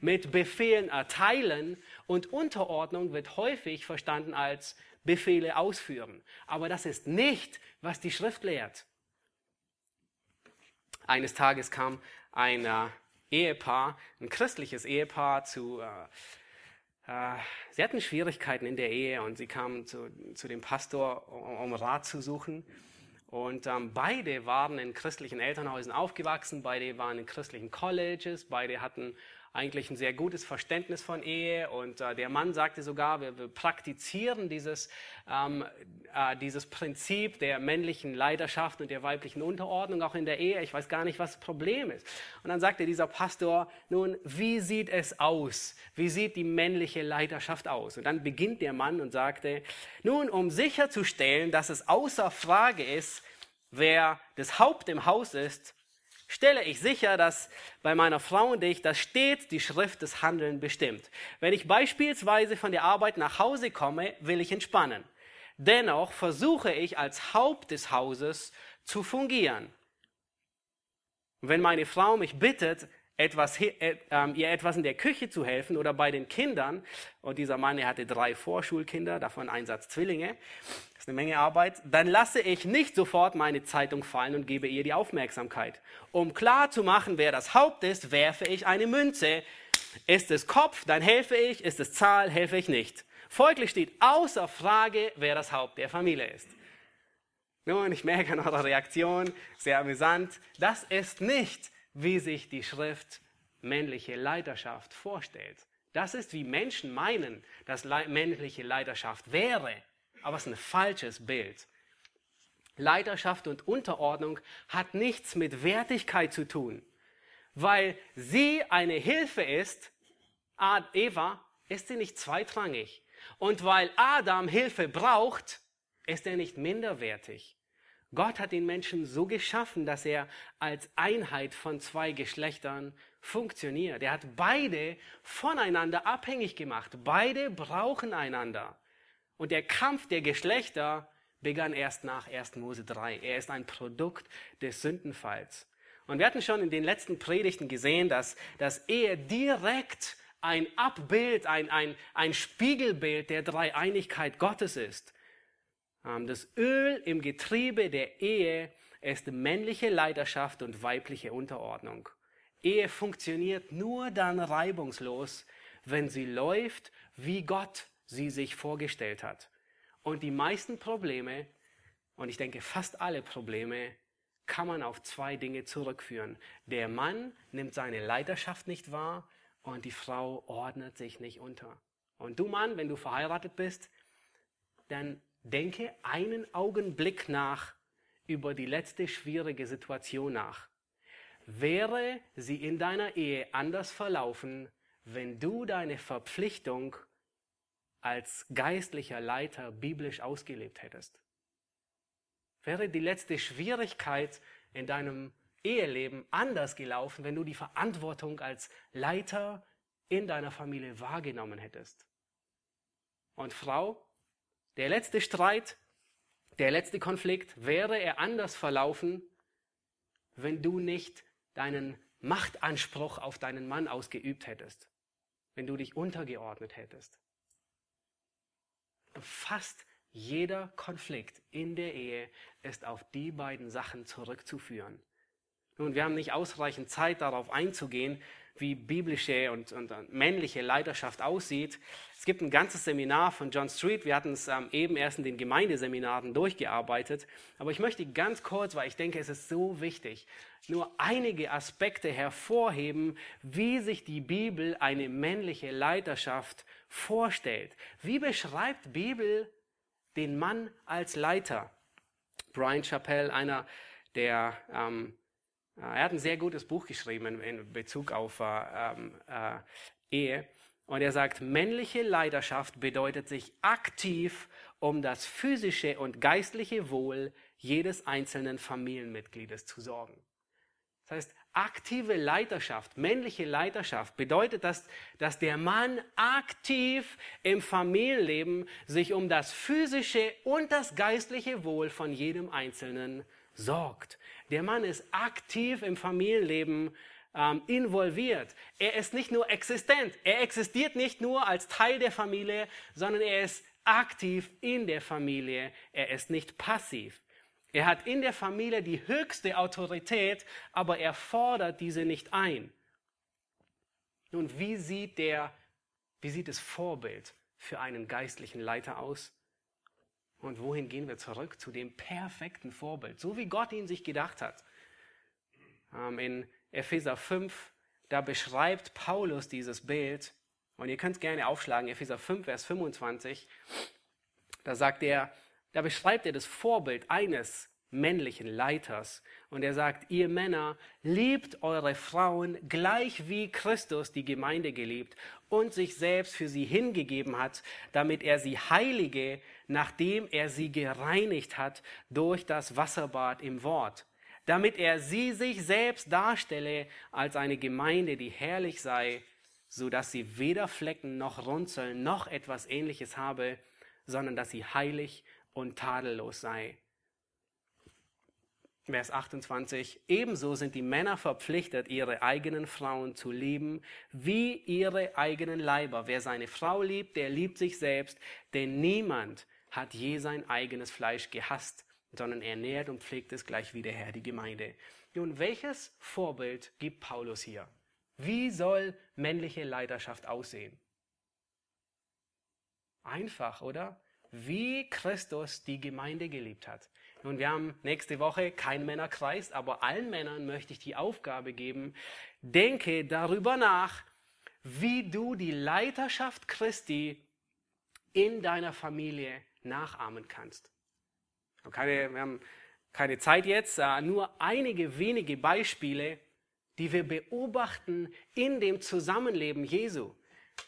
mit Befehlen erteilen und Unterordnung wird häufig verstanden als Befehle ausführen. Aber das ist nicht, was die Schrift lehrt. Eines Tages kam ein äh, Ehepaar, ein christliches Ehepaar zu, äh, äh, sie hatten Schwierigkeiten in der Ehe und sie kamen zu, zu dem Pastor, um Rat zu suchen. Und ähm, beide waren in christlichen Elternhäusern aufgewachsen, beide waren in christlichen Colleges, beide hatten eigentlich ein sehr gutes Verständnis von Ehe und äh, der Mann sagte sogar, wir, wir praktizieren dieses, ähm, äh, dieses Prinzip der männlichen Leidenschaft und der weiblichen Unterordnung auch in der Ehe. Ich weiß gar nicht, was das Problem ist. Und dann sagte dieser Pastor, nun, wie sieht es aus? Wie sieht die männliche Leidenschaft aus? Und dann beginnt der Mann und sagte, nun, um sicherzustellen, dass es außer Frage ist, wer das Haupt im Haus ist, stelle ich sicher, dass bei meiner Frau und ich, dass stets die Schrift des Handeln bestimmt. Wenn ich beispielsweise von der Arbeit nach Hause komme, will ich entspannen. Dennoch versuche ich als Haupt des Hauses zu fungieren. wenn meine Frau mich bittet, etwas, äh, äh, ihr etwas in der Küche zu helfen oder bei den Kindern. Und dieser Mann, er hatte drei Vorschulkinder, davon ein Satz Zwillinge. Das ist eine Menge Arbeit. Dann lasse ich nicht sofort meine Zeitung fallen und gebe ihr die Aufmerksamkeit. Um klar zu machen, wer das Haupt ist, werfe ich eine Münze. Ist es Kopf, dann helfe ich. Ist es Zahl, helfe ich nicht. Folglich steht außer Frage, wer das Haupt der Familie ist. Nun, ich merke an eurer Reaktion, sehr amüsant. Das ist nicht wie sich die Schrift männliche Leiterschaft vorstellt. Das ist, wie Menschen meinen, dass männliche Leiterschaft wäre. Aber es ist ein falsches Bild. Leiterschaft und Unterordnung hat nichts mit Wertigkeit zu tun. Weil sie eine Hilfe ist, Eva, ist sie nicht zweitrangig. Und weil Adam Hilfe braucht, ist er nicht minderwertig. Gott hat den Menschen so geschaffen, dass er als Einheit von zwei Geschlechtern funktioniert. Er hat beide voneinander abhängig gemacht. Beide brauchen einander. Und der Kampf der Geschlechter begann erst nach 1. Mose 3. Er ist ein Produkt des Sündenfalls. Und wir hatten schon in den letzten Predigten gesehen, dass, dass Ehe direkt ein Abbild, ein, ein, ein Spiegelbild der Dreieinigkeit Gottes ist. Ähm, das Öl im Getriebe der Ehe ist männliche Leidenschaft und weibliche Unterordnung. Ehe funktioniert nur dann reibungslos, wenn sie läuft, wie Gott sie sich vorgestellt hat. Und die meisten Probleme, und ich denke fast alle Probleme, kann man auf zwei Dinge zurückführen. Der Mann nimmt seine Leidenschaft nicht wahr und die Frau ordnet sich nicht unter. Und du Mann, wenn du verheiratet bist, dann Denke einen Augenblick nach über die letzte schwierige Situation nach. Wäre sie in deiner Ehe anders verlaufen, wenn du deine Verpflichtung als geistlicher Leiter biblisch ausgelebt hättest? Wäre die letzte Schwierigkeit in deinem Eheleben anders gelaufen, wenn du die Verantwortung als Leiter in deiner Familie wahrgenommen hättest? Und Frau, der letzte Streit, der letzte Konflikt, wäre er anders verlaufen, wenn du nicht deinen Machtanspruch auf deinen Mann ausgeübt hättest, wenn du dich untergeordnet hättest. Fast jeder Konflikt in der Ehe ist auf die beiden Sachen zurückzuführen. Nun, wir haben nicht ausreichend Zeit darauf einzugehen, wie biblische und, und, männliche Leiterschaft aussieht. Es gibt ein ganzes Seminar von John Street. Wir hatten es ähm, eben erst in den Gemeindeseminaren durchgearbeitet. Aber ich möchte ganz kurz, weil ich denke, es ist so wichtig, nur einige Aspekte hervorheben, wie sich die Bibel eine männliche Leiterschaft vorstellt. Wie beschreibt Bibel den Mann als Leiter? Brian Chappell, einer der ähm, er hat ein sehr gutes Buch geschrieben in Bezug auf äh, ähm, äh, Ehe. Und er sagt, männliche Leidenschaft bedeutet sich aktiv um das physische und geistliche Wohl jedes einzelnen Familienmitgliedes zu sorgen. Das heißt, aktive Leiterschaft, männliche Leiterschaft bedeutet, dass, dass der Mann aktiv im Familienleben sich um das physische und das geistliche Wohl von jedem Einzelnen sorgt. Der Mann ist aktiv im Familienleben ähm, involviert. Er ist nicht nur existent. Er existiert nicht nur als Teil der Familie, sondern er ist aktiv in der Familie. Er ist nicht passiv. Er hat in der Familie die höchste Autorität, aber er fordert diese nicht ein. Nun, wie sieht der, wie sieht das Vorbild für einen geistlichen Leiter aus? Und wohin gehen wir zurück? Zu dem perfekten Vorbild, so wie Gott ihn sich gedacht hat. Ähm, in Epheser 5, da beschreibt Paulus dieses Bild. Und ihr könnt es gerne aufschlagen, Epheser 5, Vers 25. Da sagt er, da beschreibt er das Vorbild eines männlichen Leiters. Und er sagt, ihr Männer, liebt eure Frauen gleich wie Christus die Gemeinde geliebt und sich selbst für sie hingegeben hat, damit er sie heilige, nachdem er sie gereinigt hat durch das Wasserbad im Wort, damit er sie sich selbst darstelle als eine Gemeinde, die herrlich sei, so dass sie weder Flecken noch Runzeln noch etwas ähnliches habe, sondern dass sie heilig und tadellos sei. Vers 28, ebenso sind die Männer verpflichtet, ihre eigenen Frauen zu lieben, wie ihre eigenen Leiber. Wer seine Frau liebt, der liebt sich selbst, denn niemand hat je sein eigenes Fleisch gehasst, sondern er nährt und pflegt es gleich wie der Herr die Gemeinde. Nun, welches Vorbild gibt Paulus hier? Wie soll männliche Leiterschaft aussehen? Einfach, oder? Wie Christus die Gemeinde geliebt hat. Nun, wir haben nächste Woche keinen Männerkreis, aber allen Männern möchte ich die Aufgabe geben, denke darüber nach, wie du die Leiterschaft Christi in deiner Familie nachahmen kannst. Keine, wir haben keine Zeit jetzt, äh, nur einige wenige Beispiele, die wir beobachten in dem Zusammenleben Jesu.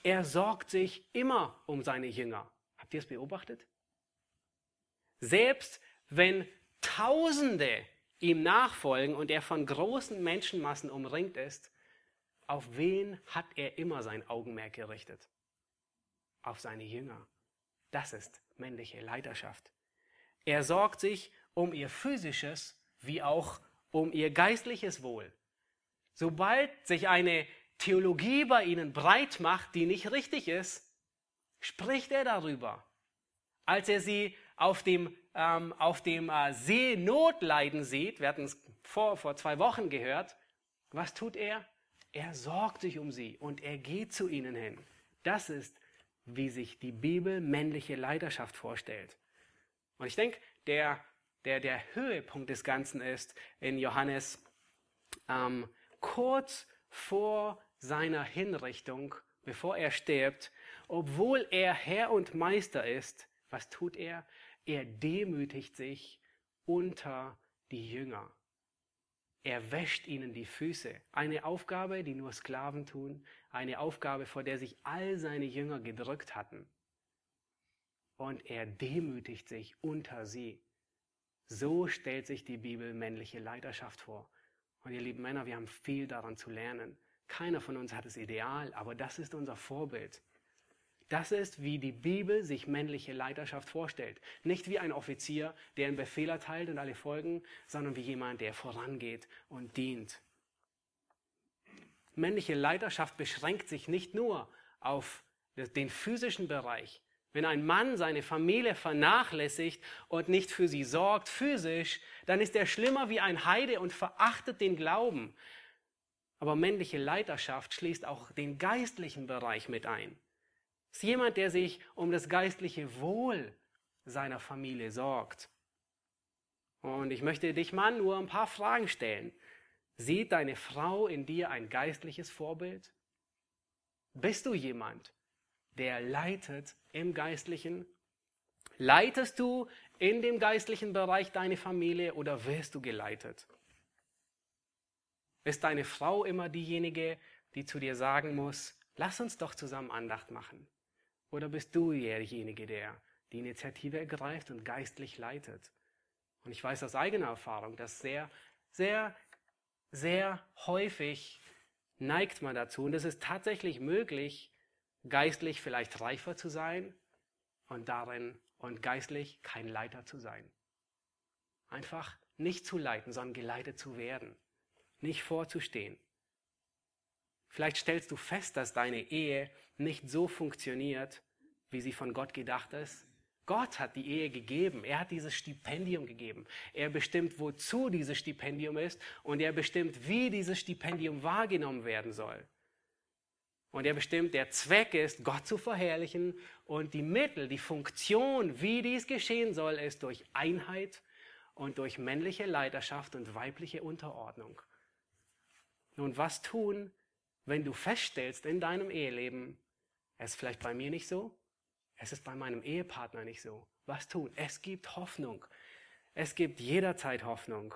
Er sorgt sich immer um seine Jünger. Habt ihr es beobachtet? Selbst wenn Tausende ihm nachfolgen und er von großen Menschenmassen umringt ist, auf wen hat er immer sein Augenmerk gerichtet? Auf seine Jünger. Das ist männliche Leiterschaft. Er sorgt sich um ihr physisches wie auch um ihr geistliches Wohl. Sobald sich eine Theologie bei ihnen breit macht, die nicht richtig ist, spricht er darüber. Als er sie auf dem ähm, auf dem äh, See Notleiden sieht, wir hatten es vor, vor zwei Wochen gehört, was tut er? Er sorgt sich um sie und er geht zu ihnen hin. Das ist, wie sich die Bibel männliche Leidenschaft vorstellt. Und ich denke, der, der, der Höhepunkt des Ganzen ist in Johannes ähm, kurz vor seiner Hinrichtung, bevor er stirbt, obwohl er Herr und Meister ist, was tut er? Er demütigt sich unter die Jünger. Er wäscht ihnen die Füße. Eine Aufgabe, die nur Sklaven tun. Eine Aufgabe, vor der sich all seine Jünger gedrückt hatten. Und er demütigt sich unter sie. So stellt sich die Bibel männliche Leiterschaft vor. Und ihr lieben Männer, wir haben viel daran zu lernen. Keiner von uns hat das Ideal, aber das ist unser Vorbild. Das ist, wie die Bibel sich männliche Leiterschaft vorstellt. Nicht wie ein Offizier, der einen Befehl erteilt und alle folgen, sondern wie jemand, der vorangeht und dient. Männliche Leiterschaft beschränkt sich nicht nur auf den physischen Bereich. Wenn ein Mann seine Familie vernachlässigt und nicht für sie sorgt, physisch, dann ist er schlimmer wie ein Heide und verachtet den Glauben. Aber männliche Leiterschaft schließt auch den geistlichen Bereich mit ein. Ist jemand, der sich um das geistliche Wohl seiner Familie sorgt. Und ich möchte dich mal nur ein paar Fragen stellen. Sieht deine Frau in dir ein geistliches Vorbild? Bist du jemand, der leitet im Geistlichen? Leitest du in dem geistlichen Bereich deine Familie oder wirst du geleitet? Ist deine Frau immer diejenige, die zu dir sagen muss, lass uns doch zusammen Andacht machen? Oder bist du derjenige, der die Initiative ergreift und geistlich leitet? Und ich weiß aus eigener Erfahrung, dass sehr, sehr, sehr häufig neigt man dazu, und es ist tatsächlich möglich, geistlich vielleicht reifer zu sein und darin und geistlich kein Leiter zu sein. Einfach nicht zu leiten, sondern geleitet zu werden nicht vorzustehen. Vielleicht stellst du fest, dass deine Ehe nicht so funktioniert, wie sie von Gott gedacht ist. Gott hat die Ehe gegeben. Er hat dieses Stipendium gegeben. Er bestimmt, wozu dieses Stipendium ist und er bestimmt, wie dieses Stipendium wahrgenommen werden soll. Und er bestimmt, der Zweck ist, Gott zu verherrlichen und die Mittel, die Funktion, wie dies geschehen soll, ist durch Einheit und durch männliche Leiterschaft und weibliche Unterordnung. Nun, was tun, wenn du feststellst in deinem Eheleben, es ist vielleicht bei mir nicht so, es ist bei meinem Ehepartner nicht so. Was tun? Es gibt Hoffnung. Es gibt jederzeit Hoffnung.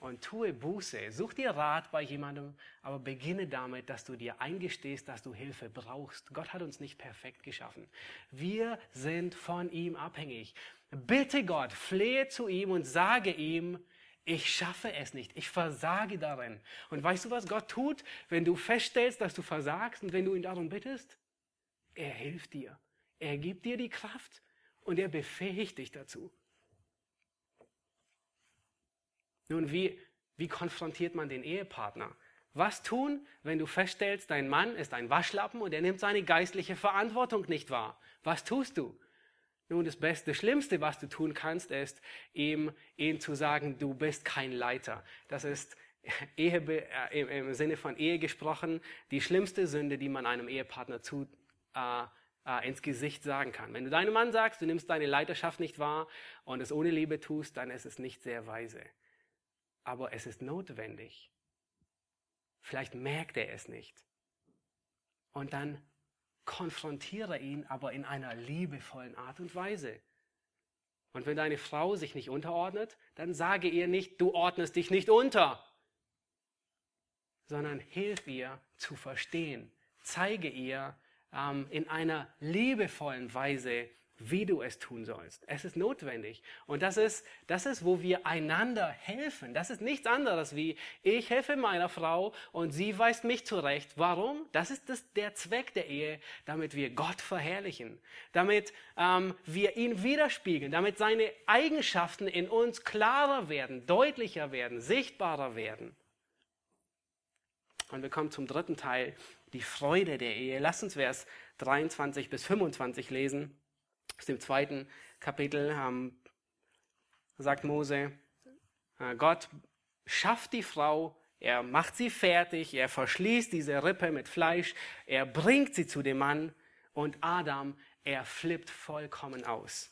Und tue Buße. Such dir Rat bei jemandem, aber beginne damit, dass du dir eingestehst, dass du Hilfe brauchst. Gott hat uns nicht perfekt geschaffen. Wir sind von ihm abhängig. Bitte Gott, flehe zu ihm und sage ihm, ich schaffe es nicht, ich versage darin. Und weißt du, was Gott tut, wenn du feststellst, dass du versagst und wenn du ihn darum bittest? Er hilft dir. Er gibt dir die Kraft und er befähigt dich dazu. Nun, wie, wie konfrontiert man den Ehepartner? Was tun, wenn du feststellst, dein Mann ist ein Waschlappen und er nimmt seine geistliche Verantwortung nicht wahr? Was tust du? Nun, das Beste, das Schlimmste, was du tun kannst, ist, ihm, ihm zu sagen, du bist kein Leiter. Das ist Ehe, äh, im Sinne von Ehe gesprochen, die schlimmste Sünde, die man einem Ehepartner zu, äh, äh, ins Gesicht sagen kann. Wenn du deinem Mann sagst, du nimmst deine Leiterschaft nicht wahr und es ohne Liebe tust, dann ist es nicht sehr weise. Aber es ist notwendig. Vielleicht merkt er es nicht. Und dann konfrontiere ihn aber in einer liebevollen Art und Weise. Und wenn deine Frau sich nicht unterordnet, dann sage ihr nicht, du ordnest dich nicht unter, sondern hilf ihr zu verstehen. Zeige ihr ähm, in einer liebevollen Weise, wie du es tun sollst. Es ist notwendig. Und das ist, das ist, wo wir einander helfen. Das ist nichts anderes wie, ich helfe meiner Frau und sie weist mich zurecht. Warum? Das ist das, der Zweck der Ehe, damit wir Gott verherrlichen, damit ähm, wir ihn widerspiegeln, damit seine Eigenschaften in uns klarer werden, deutlicher werden, sichtbarer werden. Und wir kommen zum dritten Teil, die Freude der Ehe. Lass uns Vers 23 bis 25 lesen aus dem zweiten Kapitel ähm, sagt Mose, äh, Gott schafft die Frau, er macht sie fertig, er verschließt diese Rippe mit Fleisch, er bringt sie zu dem Mann und Adam, er flippt vollkommen aus.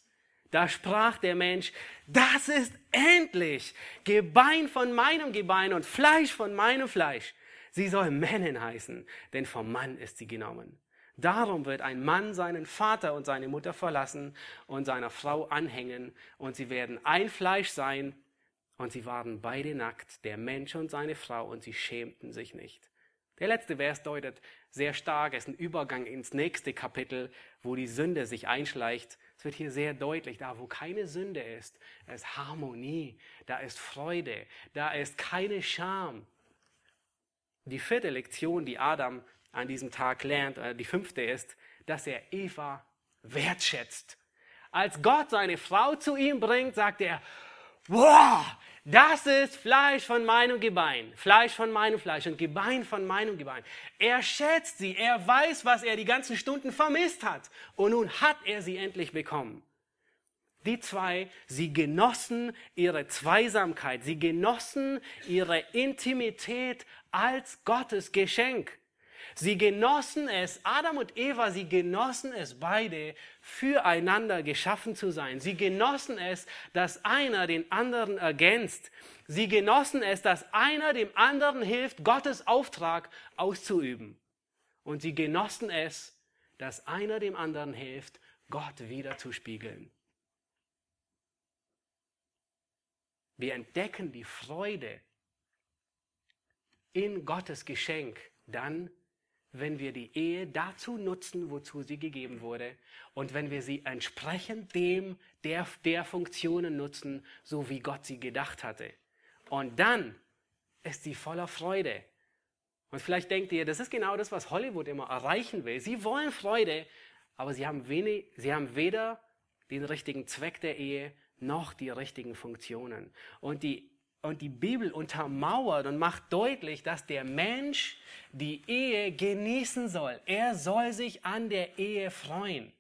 Da sprach der Mensch, das ist endlich Gebein von meinem Gebein und Fleisch von meinem Fleisch. Sie soll Männin heißen, denn vom Mann ist sie genommen. Darum wird ein Mann seinen Vater und seine Mutter verlassen und seiner Frau anhängen, und sie werden ein Fleisch sein, und sie waren beide nackt, der Mensch und seine Frau, und sie schämten sich nicht. Der letzte Vers deutet sehr stark, es ist ein Übergang ins nächste Kapitel, wo die Sünde sich einschleicht. Es wird hier sehr deutlich, da wo keine Sünde ist, ist Harmonie, da ist Freude, da ist keine Scham. Die vierte Lektion, die Adam an diesem Tag lernt, äh, die fünfte ist, dass er Eva wertschätzt. Als Gott seine Frau zu ihm bringt, sagt er, wow, das ist Fleisch von meinem Gebein, Fleisch von meinem Fleisch und Gebein von meinem Gebein. Er schätzt sie, er weiß, was er die ganzen Stunden vermisst hat. Und nun hat er sie endlich bekommen. Die zwei, sie genossen ihre Zweisamkeit, sie genossen ihre Intimität als Gottes Geschenk. Sie genossen es, Adam und Eva, sie genossen es beide, füreinander geschaffen zu sein. Sie genossen es, dass einer den anderen ergänzt. Sie genossen es, dass einer dem anderen hilft, Gottes Auftrag auszuüben. Und sie genossen es, dass einer dem anderen hilft, Gott wiederzuspiegeln. Wir entdecken die Freude in Gottes Geschenk dann, wenn wir die Ehe dazu nutzen, wozu sie gegeben wurde, und wenn wir sie entsprechend dem, der, der Funktionen nutzen, so wie Gott sie gedacht hatte. Und dann ist sie voller Freude. Und vielleicht denkt ihr, das ist genau das, was Hollywood immer erreichen will. Sie wollen Freude, aber sie haben, wenig, sie haben weder den richtigen Zweck der Ehe noch die richtigen Funktionen. Und die und die Bibel untermauert und macht deutlich, dass der Mensch die Ehe genießen soll. Er soll sich an der Ehe freuen.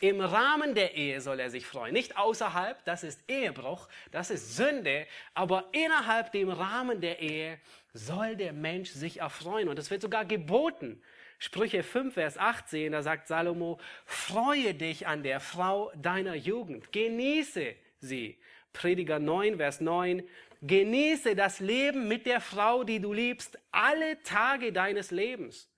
Im Rahmen der Ehe soll er sich freuen. Nicht außerhalb, das ist Ehebruch, das ist Sünde, aber innerhalb dem Rahmen der Ehe soll der Mensch sich erfreuen. Und es wird sogar geboten. Sprüche 5, Vers 18, da sagt Salomo, freue dich an der Frau deiner Jugend, genieße sie. Prediger 9, Vers 9, Genieße das Leben mit der Frau, die du liebst, alle Tage deines Lebens.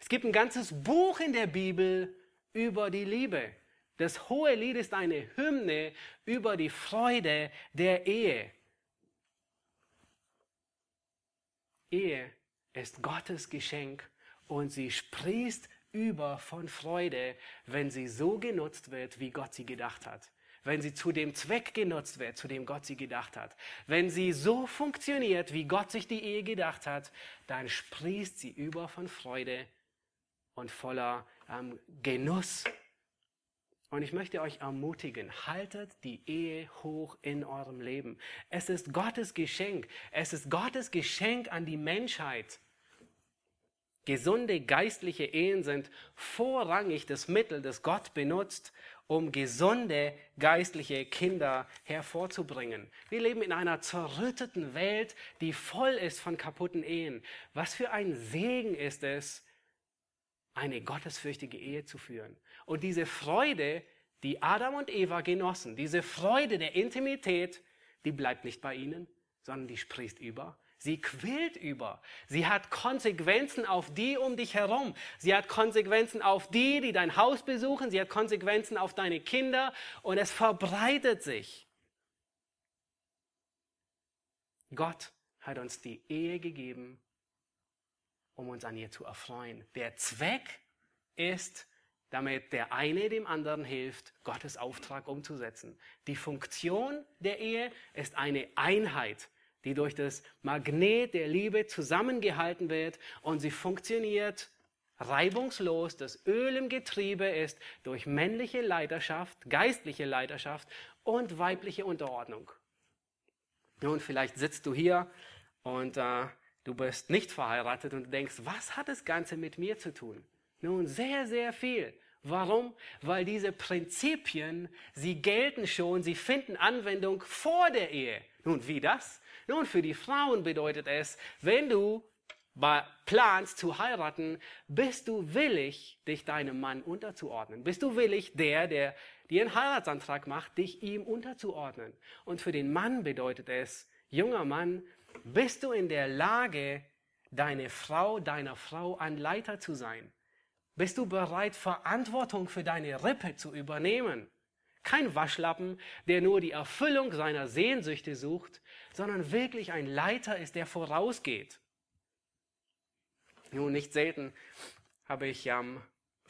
Es gibt ein ganzes Buch in der Bibel über die Liebe. Das hohe Lied ist eine Hymne über die Freude der Ehe. Ehe ist Gottes Geschenk und sie sprießt über von Freude, wenn sie so genutzt wird, wie Gott sie gedacht hat wenn sie zu dem Zweck genutzt wird, zu dem Gott sie gedacht hat, wenn sie so funktioniert, wie Gott sich die Ehe gedacht hat, dann sprießt sie über von Freude und voller ähm, Genuss. Und ich möchte euch ermutigen, haltet die Ehe hoch in eurem Leben. Es ist Gottes Geschenk. Es ist Gottes Geschenk an die Menschheit. Gesunde geistliche Ehen sind vorrangig das Mittel, das Gott benutzt, um gesunde geistliche Kinder hervorzubringen. Wir leben in einer zerrütteten Welt, die voll ist von kaputten Ehen. Was für ein Segen ist es, eine gottesfürchtige Ehe zu führen. Und diese Freude, die Adam und Eva genossen, diese Freude der Intimität, die bleibt nicht bei ihnen, sondern die sprießt über Sie quillt über. Sie hat Konsequenzen auf die um dich herum. Sie hat Konsequenzen auf die, die dein Haus besuchen. Sie hat Konsequenzen auf deine Kinder und es verbreitet sich. Gott hat uns die Ehe gegeben, um uns an ihr zu erfreuen. Der Zweck ist, damit der eine dem anderen hilft, Gottes Auftrag umzusetzen. Die Funktion der Ehe ist eine Einheit die durch das Magnet der Liebe zusammengehalten wird und sie funktioniert reibungslos. Das Öl im Getriebe ist durch männliche Leiterschaft, geistliche Leiterschaft und weibliche Unterordnung. Nun, vielleicht sitzt du hier und äh, du bist nicht verheiratet und denkst, was hat das Ganze mit mir zu tun? Nun, sehr, sehr viel. Warum? Weil diese Prinzipien, sie gelten schon, sie finden Anwendung vor der Ehe. Nun, wie das? Nun, für die Frauen bedeutet es, wenn du planst zu heiraten, bist du willig, dich deinem Mann unterzuordnen. Bist du willig, der, der dir einen Heiratsantrag macht, dich ihm unterzuordnen. Und für den Mann bedeutet es, junger Mann, bist du in der Lage, deine Frau, deiner Frau ein Leiter zu sein? Bist du bereit, Verantwortung für deine Rippe zu übernehmen? Kein Waschlappen, der nur die Erfüllung seiner Sehnsüchte sucht, sondern wirklich ein Leiter ist, der vorausgeht. Nun, nicht selten habe ich ähm,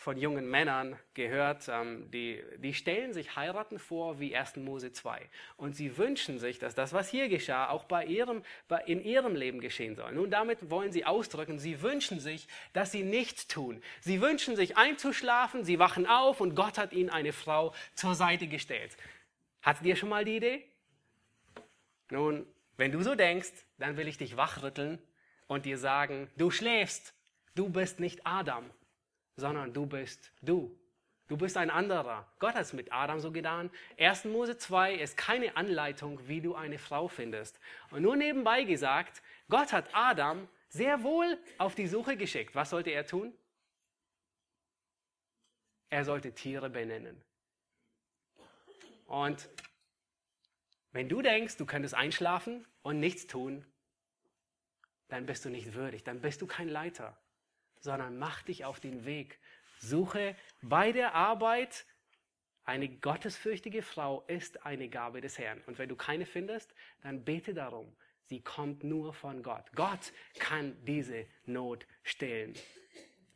von jungen Männern gehört, ähm, die, die stellen sich heiraten vor wie 1. Mose 2. Und sie wünschen sich, dass das, was hier geschah, auch bei ihrem, bei, in ihrem Leben geschehen soll. Nun, damit wollen sie ausdrücken, sie wünschen sich, dass sie nichts tun. Sie wünschen sich einzuschlafen, sie wachen auf und Gott hat ihnen eine Frau zur Seite gestellt. Hattet ihr schon mal die Idee? Nun, wenn du so denkst, dann will ich dich wachrütteln und dir sagen, du schläfst, du bist nicht Adam, sondern du bist du. Du bist ein anderer. Gott hat es mit Adam so getan. 1. Mose 2 ist keine Anleitung, wie du eine Frau findest. Und nur nebenbei gesagt, Gott hat Adam sehr wohl auf die Suche geschickt. Was sollte er tun? Er sollte Tiere benennen. Und wenn du denkst, du könntest einschlafen und nichts tun, dann bist du nicht würdig, dann bist du kein Leiter, sondern mach dich auf den Weg. Suche bei der Arbeit eine gottesfürchtige Frau ist eine Gabe des Herrn. Und wenn du keine findest, dann bete darum. Sie kommt nur von Gott. Gott kann diese Not stillen.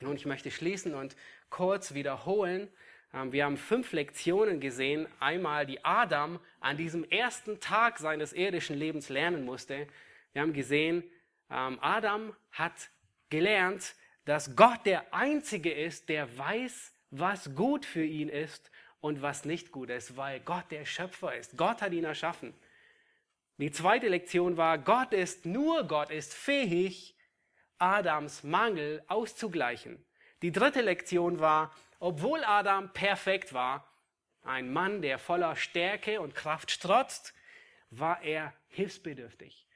Nun, ich möchte schließen und kurz wiederholen. Ähm, wir haben fünf Lektionen gesehen. Einmal, die Adam an diesem ersten Tag seines irdischen Lebens lernen musste. Wir haben gesehen, ähm, Adam hat gelernt, dass Gott der Einzige ist, der weiß, was gut für ihn ist und was nicht gut ist, weil Gott der Schöpfer ist. Gott hat ihn erschaffen. Die zweite Lektion war, Gott ist, nur Gott ist fähig, Adams Mangel auszugleichen. Die dritte Lektion war, obwohl Adam perfekt war, ein Mann, der voller Stärke und Kraft strotzt, war er hilfsbedürftig.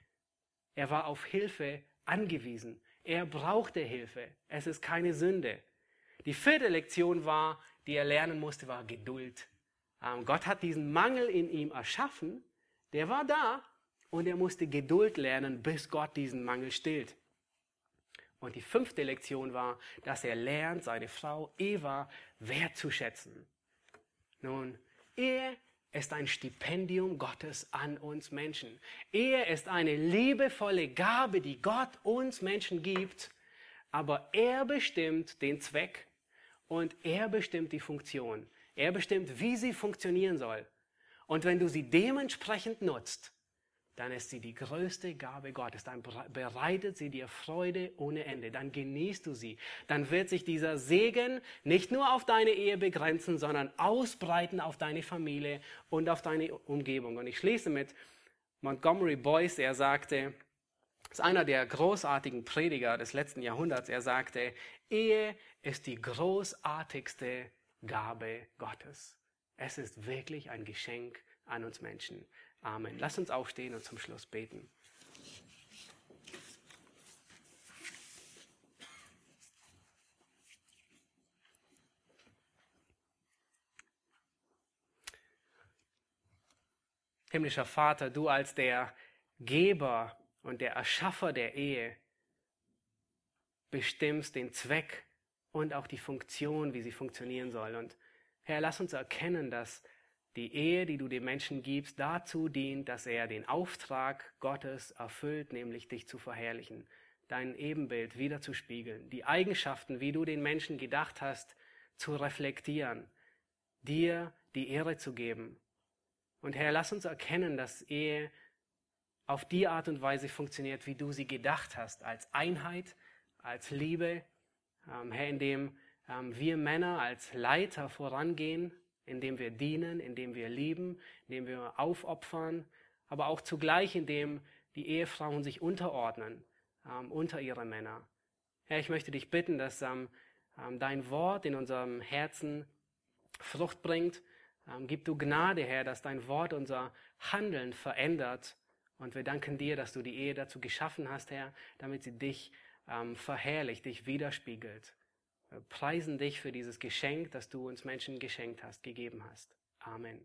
Er war auf Hilfe angewiesen. Er brauchte Hilfe. Es ist keine Sünde. Die vierte Lektion war, die er lernen musste, war Geduld. Ähm, Gott hat diesen Mangel in ihm erschaffen. Der war da und er musste Geduld lernen, bis Gott diesen Mangel stillt. Und die fünfte Lektion war, dass er lernt, seine Frau Eva wertzuschätzen. Nun, Ehe ist ein Stipendium Gottes an uns Menschen. Ehe ist eine liebevolle Gabe, die Gott uns Menschen gibt, aber er bestimmt den Zweck und er bestimmt die Funktion. Er bestimmt, wie sie funktionieren soll. Und wenn du sie dementsprechend nutzt, dann ist sie die größte Gabe Gottes. Dann bereitet sie dir Freude ohne Ende. Dann genießt du sie. Dann wird sich dieser Segen nicht nur auf deine Ehe begrenzen, sondern ausbreiten auf deine Familie und auf deine Umgebung. Und ich schließe mit Montgomery Boyce. Er sagte, ist einer der großartigen Prediger des letzten Jahrhunderts. Er sagte, Ehe ist die großartigste Gabe Gottes. Es ist wirklich ein Geschenk an uns Menschen. Amen. Lass uns aufstehen und zum Schluss beten. Himmlischer Vater, du als der Geber und der Erschaffer der Ehe bestimmst den Zweck und auch die Funktion, wie sie funktionieren soll. Und Herr, lass uns erkennen, dass die Ehe, die du dem Menschen gibst, dazu dient, dass er den Auftrag Gottes erfüllt, nämlich dich zu verherrlichen, dein Ebenbild wieder zu spiegeln, die Eigenschaften, wie du den Menschen gedacht hast, zu reflektieren, dir die Ehre zu geben. Und Herr, lass uns erkennen, dass Ehe auf die Art und Weise funktioniert, wie du sie gedacht hast, als Einheit, als Liebe, ähm, Herr, indem ähm, wir Männer als Leiter vorangehen, indem wir dienen, indem wir lieben, indem wir aufopfern, aber auch zugleich, indem die Ehefrauen sich unterordnen ähm, unter ihre Männer. Herr, ich möchte dich bitten, dass ähm, ähm, dein Wort in unserem Herzen Frucht bringt. Ähm, gib du Gnade, Herr, dass dein Wort unser Handeln verändert. Und wir danken dir, dass du die Ehe dazu geschaffen hast, Herr, damit sie dich ähm, verherrlicht, dich widerspiegelt. Preisen dich für dieses Geschenk, das du uns Menschen geschenkt hast, gegeben hast. Amen.